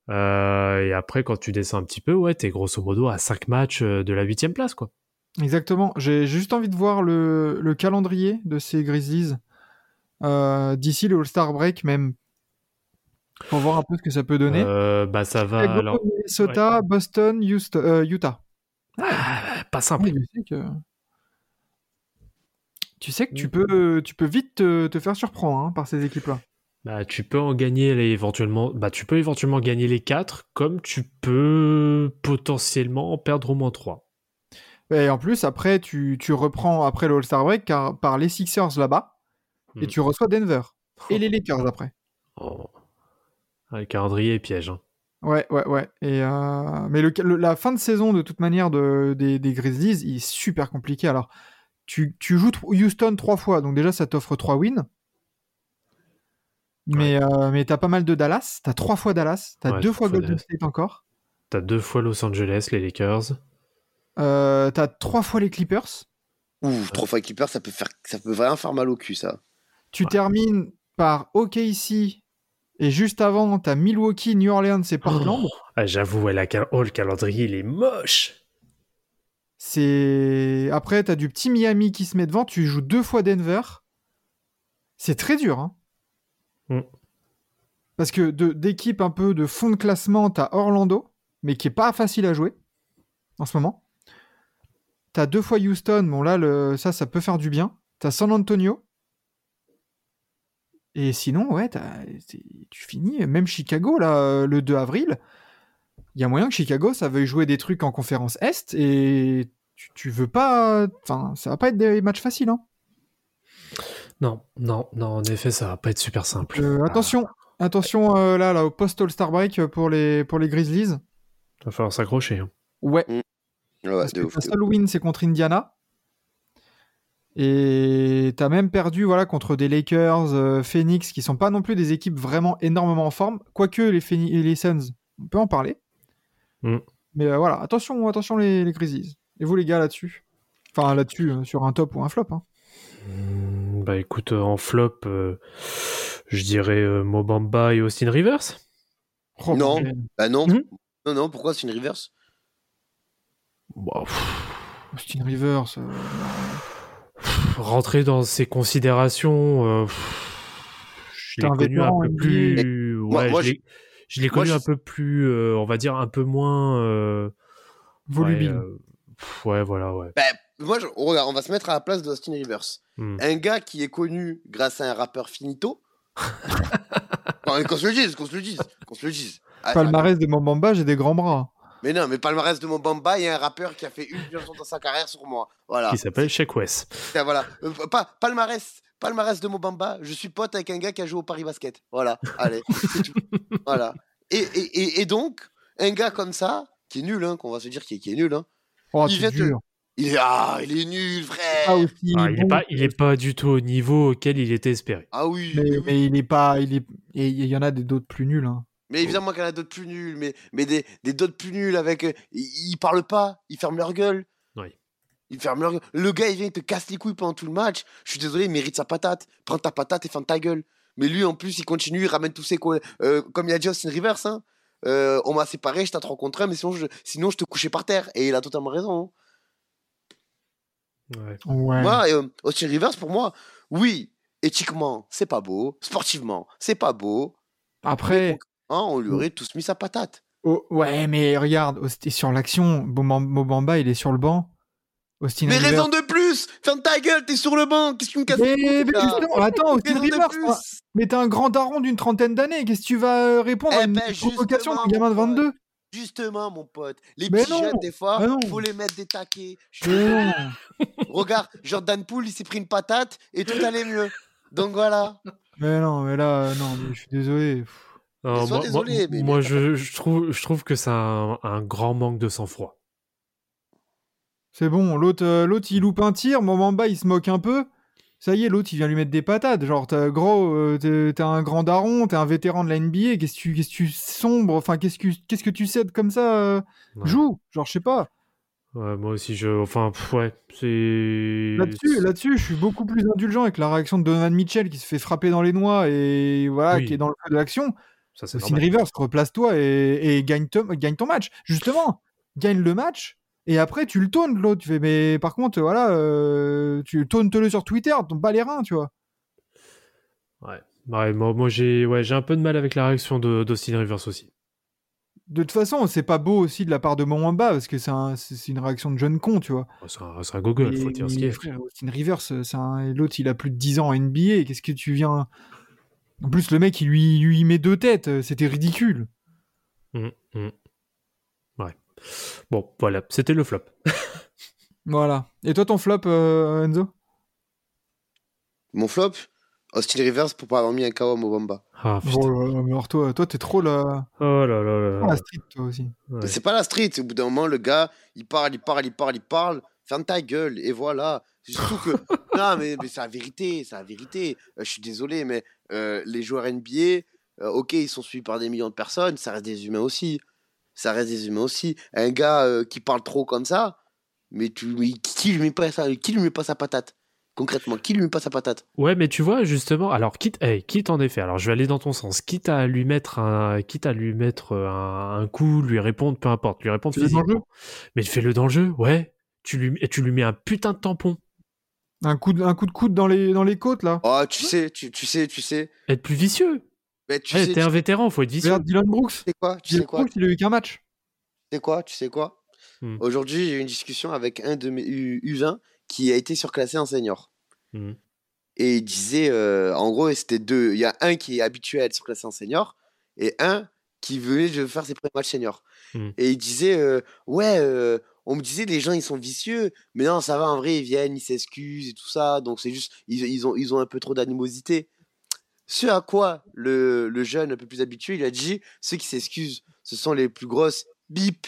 Euh, et après, quand tu descends un petit peu, ouais, t'es grosso modo à 5 matchs de la huitième place, quoi. Exactement. J'ai juste envie de voir le, le calendrier de ces Grizzlies euh, d'ici le All-Star Break même. Pour voir un peu ce que ça peut donner. Euh, bah ça va Chicago, alors. Minnesota, Boston, Houston- Utah. Ah, pas simple. Oui, je sais que... Tu sais que tu Mm. peux, tu peux vite te, te faire surprendre hein, par ces équipes-là. Bah, tu peux en gagner les, éventuellement. Bah, tu peux éventuellement gagner les 4, comme tu peux potentiellement en perdre au moins 3. Et en plus, après, tu, tu reprends après le All-Star Break car, par les Sixers là-bas et Mm. tu reçois Denver. Et *laughs* les Lakers après. Oh. Le calendrier piège. hein. Ouais, ouais, ouais. Et euh, Mais le, le- la fin de saison, de toute manière, de, des, des Grizzlies, il est super compliqué. Alors, tu, tu joues Houston trois fois, donc déjà, ça t'offre trois wins. Mais, euh, mais t'as pas mal de Dallas. T'as trois fois Dallas. T'as Ouais, deux fois Golden. State encore. T'as deux fois Los Angeles, les Lakers. Euh, t'as trois fois les Clippers. Ouh, trois fois Clipper, ça peut faire, ça peut vraiment faire mal au cul, ça. Tu Ouais. termines par OKC. Et juste avant, t'as Milwaukee, New Orleans et Portland. Ah, J'avoue, ouais, la cal- oh, le calendrier, il est moche. C'est après t'as du petit Miami qui se met devant, tu joues deux fois Denver. C'est très dur hein. Mm. Parce que de- d'équipe un peu de fond de classement, t'as Orlando, mais qui est pas facile à jouer en ce moment. T'as deux fois Houston, bon là le, ça ça peut faire du bien. T'as San Antonio. Et sinon ouais, tu finis même Chicago là le 2 avril. Il y a moyen que Chicago ça veuille jouer des trucs en conférence Est et tu, tu veux pas. Enfin, ça va pas être des matchs faciles. Hein. Non, non, non, en effet, ça va pas être super simple. Euh, attention, attention euh, là, là, au post All-Star Break euh, pour les, pour les Grizzlies. Va falloir s'accrocher. hein. Ouais, Ouais, parce que ouf. ouf. seule win, c'est contre Indiana. Et t'as même perdu voilà, contre des Lakers, euh, Phoenix, qui sont pas non plus des équipes vraiment énormément en forme. Quoique les, Phoeni- et les Suns, on peut en parler. Mm. Mais euh, voilà, attention, attention les, les Grizzlies. Et vous les gars là-dessus Enfin là-dessus, euh, sur un top ou un flop. hein. Hmm, bah écoute, euh, en flop, euh, je dirais euh, Mobamba et Austin Rivers. Oh, Non. Bah non, Mhm. non, non, pourquoi c'est une reverse Bah, Austin Rivers. Rentrer dans ces considérations, euh, je l'ai connu un peu plus. Moi- Ouais, moi, je l'ai- je l'ai moi, connu je- un peu plus, euh, on va dire un peu moins. euh, volubile. Ouais, euh, ouais, voilà, ouais. Bah, moi, je- regarde, on va se mettre à la place d'Austin Rivers. Hmm. Un gars qui est connu grâce à un rappeur finito. *laughs* Qu'on se le dise, qu'on se le dise, qu'on se le dise. Ah, Palmarès de Mambamba, j'ai des grands bras. Mais non, mais palmarès de mon Bamba, il y a un rappeur qui a fait une chanson dans sa carrière sur moi. Voilà. Qui s'appelle Shaq West. Voilà. Euh, pas, palmarès, palmarès de mon Bamba, je suis pote avec un gars qui a joué au Paris Basket. Voilà. Allez, c'est tout. *laughs* Voilà. Et, et, et, et donc, un gars comme ça, qui est nul, hein, qu'on va se dire qui est, qui est nul, hein, Oh, Il c'est vient te- dur. il est, ah, il est nul, frère. Aussi Ah, il, est bon, pas, il est pas du tout au niveau auquel il était espéré. Ah oui. mais, il est pas. Il est. Et il y en a des d'autres plus nuls. hein. Mais évidemment qu'il y en a d'autres plus nuls, mais, mais des, des d'autres plus nuls avec. euh, ils, ils parlent pas, ils ferment leur gueule. Oui. Ils ferment leur gueule. Le gars, il vient, il te casse les couilles pendant tout le match. Je suis désolé, il mérite sa patate. Prends ta patate et ferme ta gueule. Mais lui, en plus, il continue, il ramène tous ses. euh, comme il a dit Austin Rivers, hein. euh, on m'a séparé, je t'ai rencontré, mais sinon je, sinon je te couchais par terre. Et il a totalement raison. hein. Ouais. Ouais. Moi, euh, Austin Rivers, pour moi, oui, éthiquement, c'est pas beau. Sportivement, c'est pas beau. Après, On lui aurait tous mis sa patate. oh, ouais, mais regarde, sur l'action, Mobamba, il est sur le banc. Austin Mais raison de plus Ferme ta gueule, t'es sur le banc Qu'est-ce que tu me casses Mais, mais justement, attends, Austin Rivers, mais t'es un grand daron d'une trentaine d'années. Qu'est-ce que tu vas euh, répondre Eh à une ben, provocation d'un justement, gamin de mon pote. 22 Justement, mon pote. Les Mais petits non, jeunes, des fois, non. faut les mettre des taquets. *laughs* Regarde, Jordan Poole, il s'est pris une patate et tout allait mieux. Donc voilà. mais non, mais là, non, mais je suis désolé. Non, sois moi, désolé, moi- mais- moi, mais je, je trouve, je trouve que c'est un, un grand manque de sang-froid. C'est bon, l'autre, euh, l'autre, il loupe un tir, Momamba, il se moque un peu. Ça y est, l'autre, il vient lui mettre des patates. Genre, t'as, gros, euh, t'es, t'es un grand daron, t'es un vétéran de la NBA. Qu'est-ce que tu, qu'est-ce que tu sombres Enfin, qu'est-ce que, qu'est-ce que tu cèdes comme ça euh, Ouais. Joue, genre, je sais pas. Ouais, moi aussi, je. Enfin, pff, ouais, c'est. Là-dessus, là-dessus, je suis beaucoup plus indulgent avec la réaction de Donovan Mitchell qui se fait frapper dans les noix et voilà, Oui. qui est dans le feu de l'action. Ça, c'est Austin. Rivers, replace-toi et, et gagne, ton, gagne ton match. Justement, gagne le match et après tu le tournes l'autre. Tu fais, mais par contre, voilà, euh, tu tournes-le sur Twitter, ton bas les reins, tu vois. Ouais. Ouais, moi, moi j'ai ouais, j'ai un peu de mal avec la réaction de- d'Austin Rivers aussi. De toute façon, c'est pas beau aussi de la part de Mwamba parce que c'est un- c'est c'est une réaction de jeune con, tu vois. C'est un, Google, faut dire ce qu'il frère, Austin Rivers, l'autre, il a plus de 10 ans en NBA. Qu'est-ce que tu viens. En plus, le mec, il lui, met deux têtes. C'était ridicule. Hum, hum. Ouais. Bon, voilà, c'était le flop. *laughs* Voilà. Et toi, ton flop, euh, Enzo? Mon flop, Austin Rivers pour pas avoir mis un KO à Mobamba. Ah, putain. Oh là là, mais alors toi, toi, t'es trop la, Oh là là là la street, toi aussi. Ouais. C'est pas la street. Au bout d'un moment, le gars, il parle, il parle, il parle, il parle. Ferme ta gueule et voilà. C'est Surtout que. non, mais, mais c'est la vérité. C'est la vérité. Euh, je suis désolé, mais euh, les joueurs NBA, euh, ok, ils sont suivis par des millions de personnes. Ça reste des humains aussi. Ça reste des humains aussi. Un gars euh, qui parle trop comme ça, mais, tu, mais qui lui met pas ça, qui lui met pas sa patate Concrètement, qui lui met pas sa patate? Ouais, mais tu vois, justement, alors, quitte, hey, quitte en effet, alors je vais aller dans ton sens, quitte à lui mettre un, quitte à lui mettre un, un coup, lui répondre, peu importe, lui répondre Fais-le dans le physiquement. Mais fais-le dans le jeu, ouais. Tu lui, et tu lui mets un putain de tampon. Un coup de, un coup de coude dans les, dans les côtes, là. Oh, tu sais, tu, tu sais, tu sais. Être plus vicieux. Mais tu Eh, sais, T'es tu un vétéran, faut être vicieux. Regarde Dylan Brooks. sais quoi Tu sais Dylan quoi? Brooks, il a eu qu'un match. Tu sais quoi Tu sais quoi? Hmm. Aujourd'hui, j'ai eu une discussion avec un de mes U- U20 qui a été surclassé en senior. Mhm. Et il disait, euh, en gros, c'était deux. Il y a un qui est habitué à être surclassé en senior et un qui venait de faire ses premiers matchs senior. Hmm. Et il disait, euh, ouais, euh, on me disait, les gens, ils sont vicieux, mais non, ça va, en vrai, ils viennent, ils s'excusent et tout ça. Donc, c'est juste, ils, ils ont, ils ont un peu trop d'animosité. Ce à quoi le, le jeune un peu plus habitué, il a dit, ceux qui s'excusent, ce sont les plus grosses bip,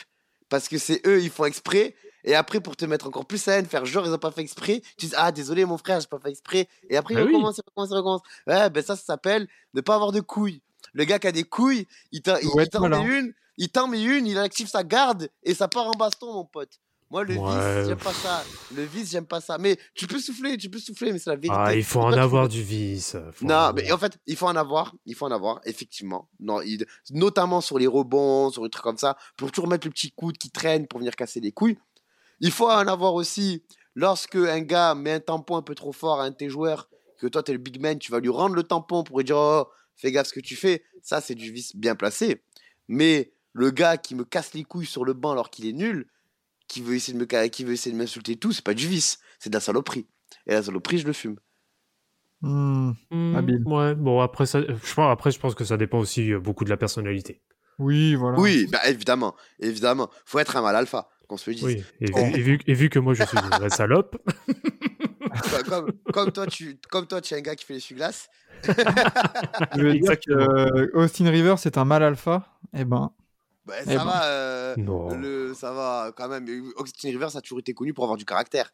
parce que c'est eux, ils font exprès. Et après, pour te mettre encore plus à haine, faire genre, ils ont pas fait exprès, tu dis, ah, désolé, mon frère, j'ai pas fait exprès. Et après, Bah il oui. recommence, il recommence, il recommence. Ouais, ben ça, ça s'appelle ne pas avoir de couilles. Le gars qui a des couilles, il t'en Ouais, voilà. une, il t'en met une, il active sa garde et ça part en baston, mon pote. Moi, le Ouais. vice, j'aime pas ça. Le vice, j'aime pas ça. Mais tu peux souffler, tu peux souffler, mais c'est la vérité. Ah, il faut en avoir du vice. en non, mais en fait, il faut en avoir, il faut en avoir, effectivement. Non, il- notamment sur les rebonds, sur des trucs comme ça, pour toujours mettre le petit coude qui traîne pour venir casser les couilles. Il faut en avoir aussi lorsque un gars met un tampon un peu trop fort à un de tes joueurs, que toi t'es le big man, tu vas lui rendre le tampon pour lui dire oh, fais gaffe ce que tu fais. Ça, c'est du vice bien placé. Mais le gars qui me casse les couilles sur le banc alors qu'il est nul, qui veut essayer de me qui veut essayer de m'insulter et tout, c'est pas du vice, c'est de la saloperie. Et la saloperie, je le fume. Hmm, Hmm, habile. Ouais, bon, après, ça, je pense, après, je pense que ça dépend aussi euh, beaucoup de la personnalité. Oui, voilà. Oui, bah évidemment, évidemment. Faut être un mal alpha, qu'on se le dise. Oui, et, Oh. vu, et vu- et vu que moi je suis une vraie *laughs* salope, Comme, comme, comme toi, tu, comme toi, tu es un gars qui fait les glaces *laughs* Je veux dire que euh, Austin Rivers c'est un mal alpha? Eh ben, bah, Eh ça ben. va. euh, non. le, ça va quand même. Austin Rivers a toujours été connu pour avoir du caractère.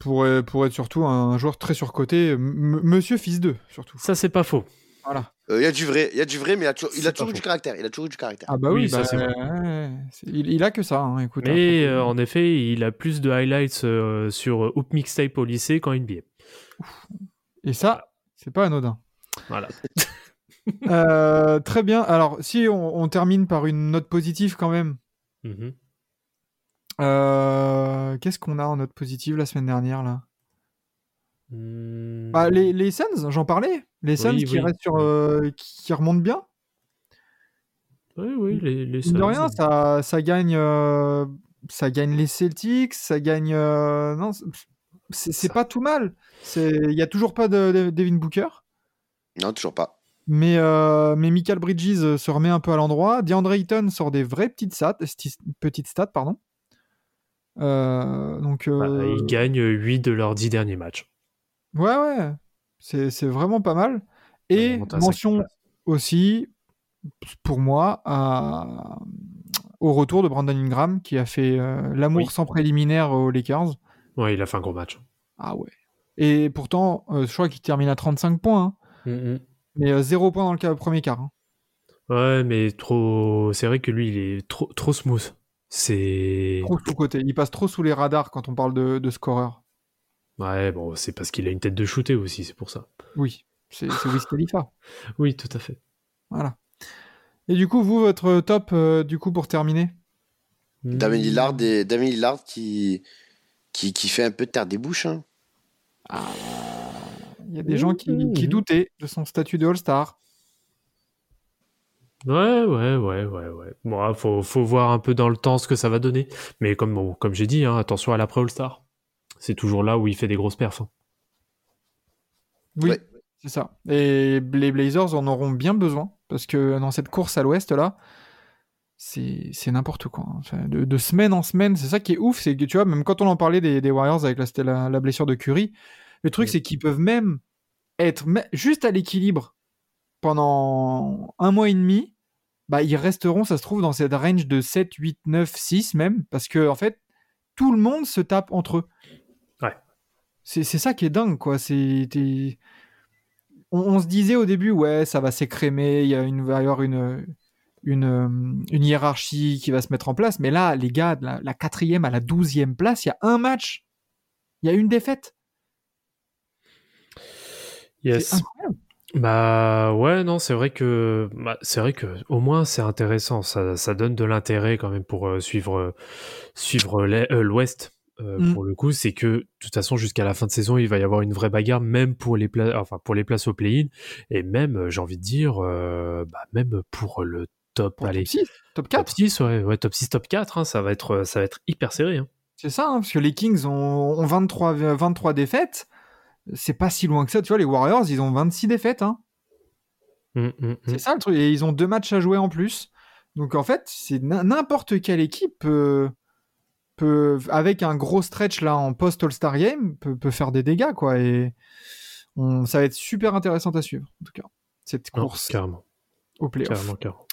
pour, euh, pour être surtout un joueur très surcoté, Monsieur Fils 2, surtout. Ça, c'est pas faux. Voilà. Euh, Il y a du vrai, il y a du vrai, mais il a toujours, il C'est a toujours pas eu du caractère. Il a toujours eu du caractère. Ah bah Oui, oui, ça, bah, c'est vrai. il, il a que ça, hein, écoute. Mais hein, euh, faut- en effet, il a plus de highlights euh, sur Hoop Mixtape au lycée qu'en NBA. Et ça, c'est pas anodin. Voilà. *laughs* *laughs* Euh, très bien. Alors, si on, on termine par une note positive quand même, Mhm. Euh, Qu'est-ce qu'on a en note positive la semaine dernière là? Hmm. bah, les, les Suns, j'en parlais. Les Suns Oui, qui oui. restent sur, euh, qui, qui remontent bien. Oui, oui, les, les Mine de Suns. rien, ça, ça gagne, euh, ça gagne les Celtics, ça gagne. euh, non, c'est pas tout mal. C'est, il y a toujours pas de, de- Devin Booker, Non, toujours pas. Mais euh, mais Michael Bridges euh, se remet un peu à l'endroit. DeAndre Ayton sort des vraies petites stats, petites stats, pardon. Euh, donc Bah, Ils gagnent 8 de leurs 10 derniers matchs. ouais ouais, c'est c'est vraiment pas mal. Et mention aussi pour moi à- au retour de Brandon Ingram qui a fait euh, l'amour Oui. sans préliminaire aux Lakers. Ouais, il a fait un gros match. Ah ouais. Et pourtant, euh, je crois qu'il termine à 35 points, hein, Mhm. Mais 0 points dans le premier quart. hein. Ouais, mais trop. C'est vrai que lui, il est trop, trop smooth. C'est. Trop sous-côté. Il passe trop sous les radars quand on parle de, de scoreur. Ouais, bon, c'est parce qu'il a une tête de shooter aussi, c'est pour ça. Oui, c'est Wiz Khalifa. *laughs* Oui, tout à fait. Voilà. Et du coup, vous, votre top, euh, du coup, pour terminer? Damien Hmm. Lillard, et, Damien Lillard qui, qui, qui fait un peu terre des bouches. hein. Il y a des gens qui, Mhm. qui doutaient de son statut de All-Star. Ouais, ouais, ouais, ouais, ouais. Bon, ah, faut, faut voir un peu dans le temps ce que ça va donner. Mais comme, bon, comme j'ai dit, hein, attention à l'après All-Star. C'est toujours là où il fait des grosses perfs. hein. Oui, Ouais. c'est ça. Et les Blazers en auront bien besoin, parce que dans cette course à l'ouest, là, c'est c'est n'importe quoi. hein. Enfin, de, de semaine en semaine, c'est ça qui est ouf, c'est que tu vois, même quand on en parlait des, des Warriors avec la, la, la blessure de Curry, le truc c'est qu'ils peuvent même être juste à l'équilibre pendant un mois et demi, bah, ils resteront, ça se trouve, dans cette range de 7, 8, 9, 6 même, parce que en fait, tout le monde se tape entre eux. Ouais. C'est ça qui est dingue, quoi. C'est on, on se disait au début, ouais, ça va s'écrémer, il y a une, va y avoir une, une, euh, une hiérarchie qui va se mettre en place. Mais là, les gars, de la, la quatrième à la douzième place, il y a un match, il y a une défaite. Yes. incroyable. Bah ouais non c'est vrai que bah, c'est vrai que au moins c'est intéressant ça, ça donne de l'intérêt quand même pour euh, suivre euh, suivre euh, l'Ouest euh, Mm. pour le coup c'est que de toute façon jusqu'à la fin de saison il va y avoir une vraie bagarre même pour les places enfin pour les places au play-in et même j'ai envie de dire bah, même pour le top Pour allez top 6, top top 4. 6 ouais, ouais top 6 top 4 hein, ça va être ça va être hyper serré hein. C'est ça, hein, parce que les Kings ont, ont 23, 23 défaites. C'est pas si loin que ça. Tu vois, les Warriors, ils ont 26 défaites. Hein. Mm, mm, mm. C'est ça le truc. Et ils ont deux matchs à jouer en plus. Donc en fait, c'est n'importe quelle équipe peut, peut, avec un gros stretch là en post All-Star Game, peut, peut faire des dégâts quoi. Et on, ça va être super intéressant à suivre en tout cas cette Non, course carrément au playoff. carrément carrément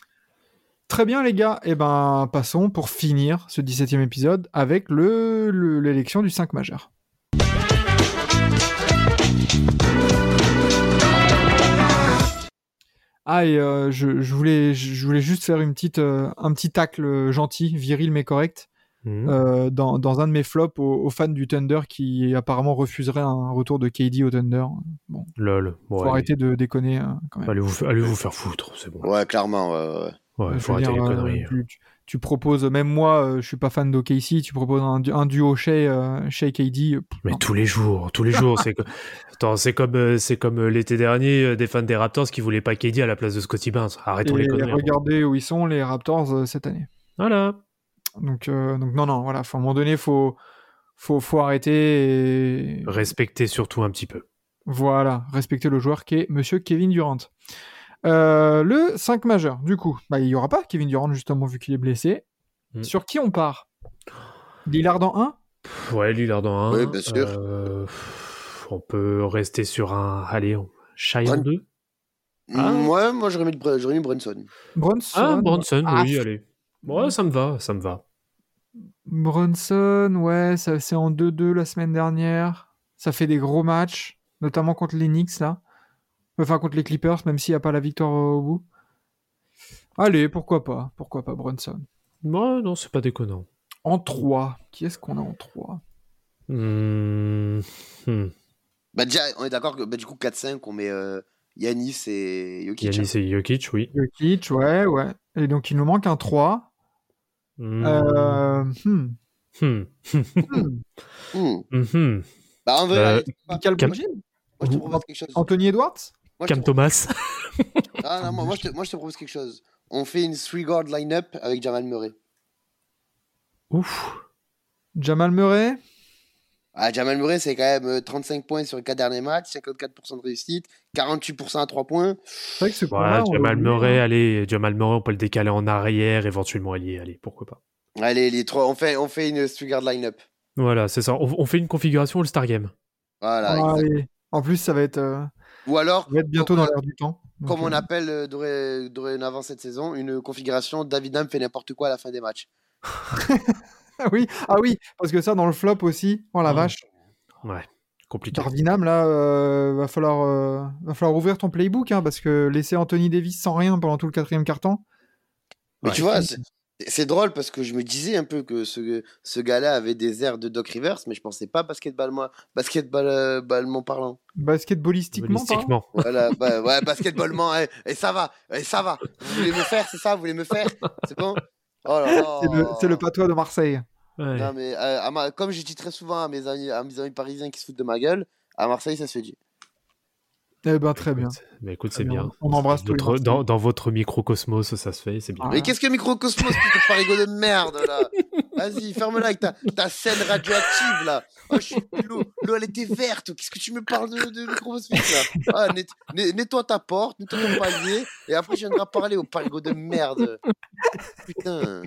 Très bien les gars. Et ben passons pour finir ce 17e épisode avec le le- l'élection du 5 majeur. Ah et euh, je, je voulais je voulais juste faire une petite euh, un petit tacle gentil, viril mais correct Mm. euh, dans, dans un de mes flops aux, aux fans du Thunder qui apparemment refuserait un retour de KD au Thunder. Bon, lol faut arrêter de déconner quand même. allez vous allez vous faire foutre c'est bon Ouais, clairement. ouais, ouais. faut arrêter dire, les euh, conneries tu, tu- tu proposes, même moi, euh, je suis pas fan d'OKC, tu proposes un, un duo euh, Shea KD. euh, Mais non. tous les jours, tous les *laughs* jours, c'est que... Attends, c'est comme euh, c'est comme euh, l'été dernier euh, des fans des Raptors qui voulaient pas KD à la place de Scotty Barnes. Arrêtons les Et conneries. regardez où ils sont, les Raptors, euh, cette année. Voilà. Donc, euh, donc non, non, voilà, faut, à un moment donné, faut, faut, faut arrêter et Respectez surtout un petit peu. voilà, respecter le joueur qui est Monsieur Kevin Durant. Euh, le 5 majeur, du coup, bah, il y aura pas Kevin Durant, justement, vu qu'il est blessé. Mm. Sur qui on part? Lillard en 1 Pff, Ouais, Lillard dans un. Oui, bien sûr. Euh, on peut rester sur un. Allez, on... Shy en Bran- deux. Ah. Moi, moi j'aurais mis, Br- j'aurais mis Brunson. Brunson Ah, Bronson, Ah, oui, allez. Ouais, ça me va, ça me va. Brunson, ouais, ça c'est en 2-2 la semaine dernière. Ça fait des gros matchs, notamment contre les Knicks, là. Enfin, contre les Clippers, même s'il n'y a pas la victoire au bout. Allez, pourquoi pas Pourquoi pas Brunson Moi, non, c'est pas déconnant. En 3, qui est-ce qu'on a en 3 Hmm, hmm. Bah, déjà, on est d'accord que bah, du coup, 4-5, on met euh, Yanis et Jokic. Yanis et Jokic, oui. Jokic, ouais, ouais. Et donc, il nous manque un 3. Hmm. Euh, hmm. Hmm. Hmm. *laughs* Hmm. Mhm. Bah, en vrai, Euh, moi, Michael Cam- Bridges je te propose quelque chose. Anthony Edwards? Moi, Cam Thomas. Ah, non, moi, moi, je te, moi, je te propose quelque chose. On fait une three-guard line-up avec Jamal Murray. Ouf. Jamal Murray? Ah, Jamal Murray, c'est quand même euh, 35 points sur les 4 derniers matchs, 54% de réussite, 48% à 3 points. C'est vrai que ce on Jamal Murray, allez, Jamal Murray, on peut le décaler en arrière, éventuellement allié, allez, pourquoi pas. Allez, les trois, on fait, on fait une three-guard line-up. Voilà, c'est ça. On, on fait une configuration All-Star Game. Voilà. Ah, exact. En plus, ça va être, euh, Ou alors, ça va être bientôt Comme- dans l'air du temps. Donc, comme on euh, appelle euh, doré- dorénavant cette saison, une configuration David Ham fait n'importe quoi à la fin des matchs. Ah *laughs* oui, ah oui, parce que ça, dans le flop aussi, oh la Mm. vache, Ouais, compliqué. Darvinam, là, euh, va, falloir, euh, va falloir ouvrir ton playbook, hein, parce que laisser Anthony Davis sans rien pendant tout le quatrième quart-temps, Mais Ouais. tu vois, c'est drôle parce que je me disais un peu que ce, ce gars-là avait des airs de Doc Rivers, mais je pensais pas basketballement basketball, euh, ballement parlant. basketballistiquement, parlant. Voilà, bah, ouais, basketballement, et, et ça va, et ça va. Vous voulez me faire, c'est ça, vous voulez me faire C'est bon? Oh là là. c'est le, c'est le patois de Marseille. Ouais. Non, mais euh, à ma- comme je dis très souvent à mes, amis, à mes amis parisiens qui se foutent de ma gueule, à Marseille, ça se fait dit. Eh ben, très bien. Écoute, Mais écoute, c'est bien. bien. On embrasse Marseillais. dans, dans votre microcosmos, ça se fait, c'est bien. Ah. Mais qu'est-ce que Microcosmos, putain de parigo de merde, là Vas-y, ferme-la avec ta, ta scène radioactive, là oh, je suis... L'eau, l'eau, elle était verte Qu'est-ce que tu me parles de, de Microcosmos, là? Ah, net- net- Nettoie ta porte, nettoie ton palier, et après, je viendrai parler au parigo de merde. Putain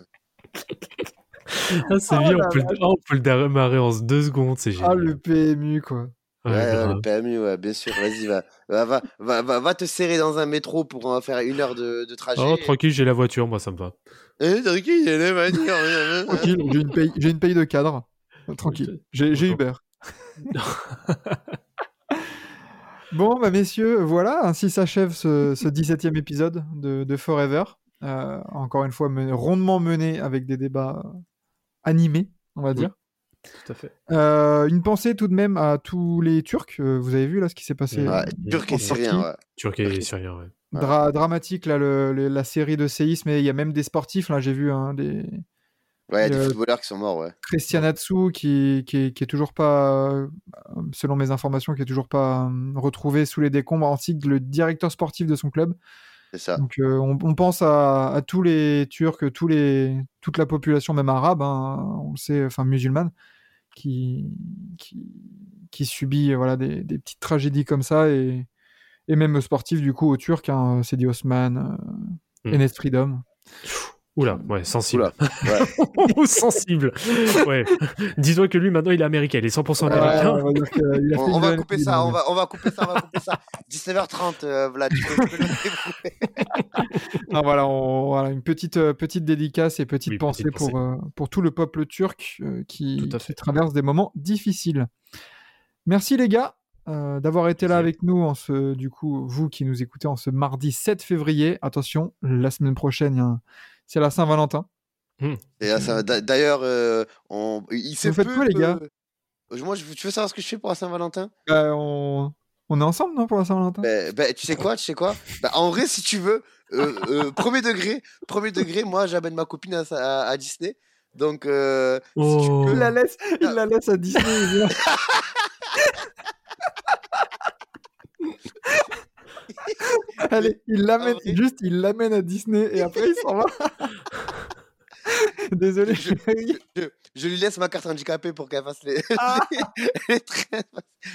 Ah, c'est Oh bien, la on peut, le- ah, on peut le démarrer en deux secondes, c'est génial. Ah, le PMU, quoi. Ouais, Ouais, ouais, grave. le PMU, ouais, bien sûr, vas-y, va, va, va, va, va, va te serrer dans un métro pour euh, faire une heure de, de trajet. Oh, tranquille, j'ai la voiture, moi ça me va. Eh, tranquille, il y a des manières, hein, hein. Tranquille, j'ai une paye, j'ai une paye de cadre. Tranquille, j'ai j'ai. Uber. *laughs* Bon, bah messieurs, voilà, ainsi s'achève ce, ce 17e épisode de, de Forever. Euh, encore une fois, mené- rondement mené avec des débats euh, animés, on va Oui. Dire. Tout à fait. Euh, une pensée tout de même à tous les Turcs. Euh, vous avez vu là ce qui s'est passé Ouais. euh, Ouais, Turc et en Syrien, Turquie ouais. Turc et syrien, ouais. Dra- dramatique là, le- le- la série de séismes. Et il y a même des sportifs. Là, j'ai vu hein, des Ouais, des Euh, footballeurs qui sont morts, ouais. Christian Atsu qui, qui, est, qui est toujours pas, selon mes informations, qui est toujours pas retrouvé sous les décombres, ainsi que le directeur sportif de son club. C'est ça. Donc euh, on, on pense à, à tous les Turcs, tous les, toute la population même arabe, hein, on le sait, enfin musulmane, qui, qui, qui subit voilà, des, des petites tragédies comme ça, et, et même sportif du coup aux Turcs, hein, Sedi Osman, euh, Mm. Enes Freedom. Oula, ouais, sensible. Oula, ouais. *laughs* sensible. Ouais. Dis-toi que lui, maintenant, il est américain. Il est 100% Ouais, américain. on va dire qu'il a fait On, une on va belle couper ça, on va, on va couper ça, on va couper ça. 19h30, euh, Vlad, tu peux, tu peux le dérouler. Ah, voilà, on- voilà, une petite, euh, petite dédicace et petite Oui, pensée, petite pensée. Pour, euh, pour tout le peuple turc euh, qui, traverse des moments difficiles. Merci les gars euh, d'avoir été là avec nous, en ce, du coup, vous qui nous écoutez en ce mardi 7 février. Attention, la semaine prochaine, il y a un- c'est la Saint-Valentin. Et là, ça- d'a- D'ailleurs, euh, on... il se faites peut quoi, les gars? Que- Moi, je- tu veux savoir ce que je fais pour la Saint-Valentin? Euh, on... on est ensemble, non, pour la Saint-Valentin? Ben, ben, tu sais quoi, tu sais quoi? En vrai, si tu veux, euh, euh, premier degré, premier degré, moi, j'amène ma copine à, à- à Disney. Donc, euh, si tu Oh. peux, Il la laisse, il la laisse à Disney. *laughs* *laughs* Allez, il l'amène, Ah, juste, il l'amène à Disney et après il s'en va. *laughs* Désolé, Je- chérie. je, je lui laisse ma carte handicapée pour qu'elle fasse les, *laughs* Ah. les.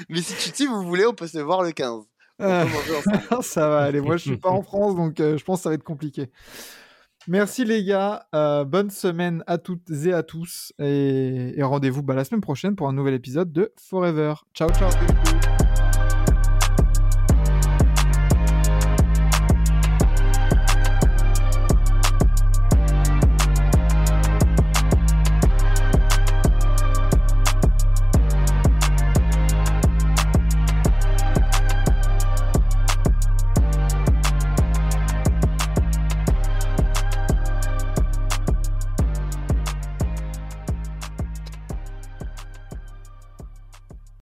Mais si, tu, si vous voulez, on peut se voir le 15. On Ah. ça va aller. Moi, je suis pas en France, donc euh, je pense que ça va être compliqué. Merci les gars. Euh, bonne semaine à toutes et à tous. Et, et rendez-vous bah, la semaine prochaine pour un nouvel épisode de Forever. Ciao, ciao.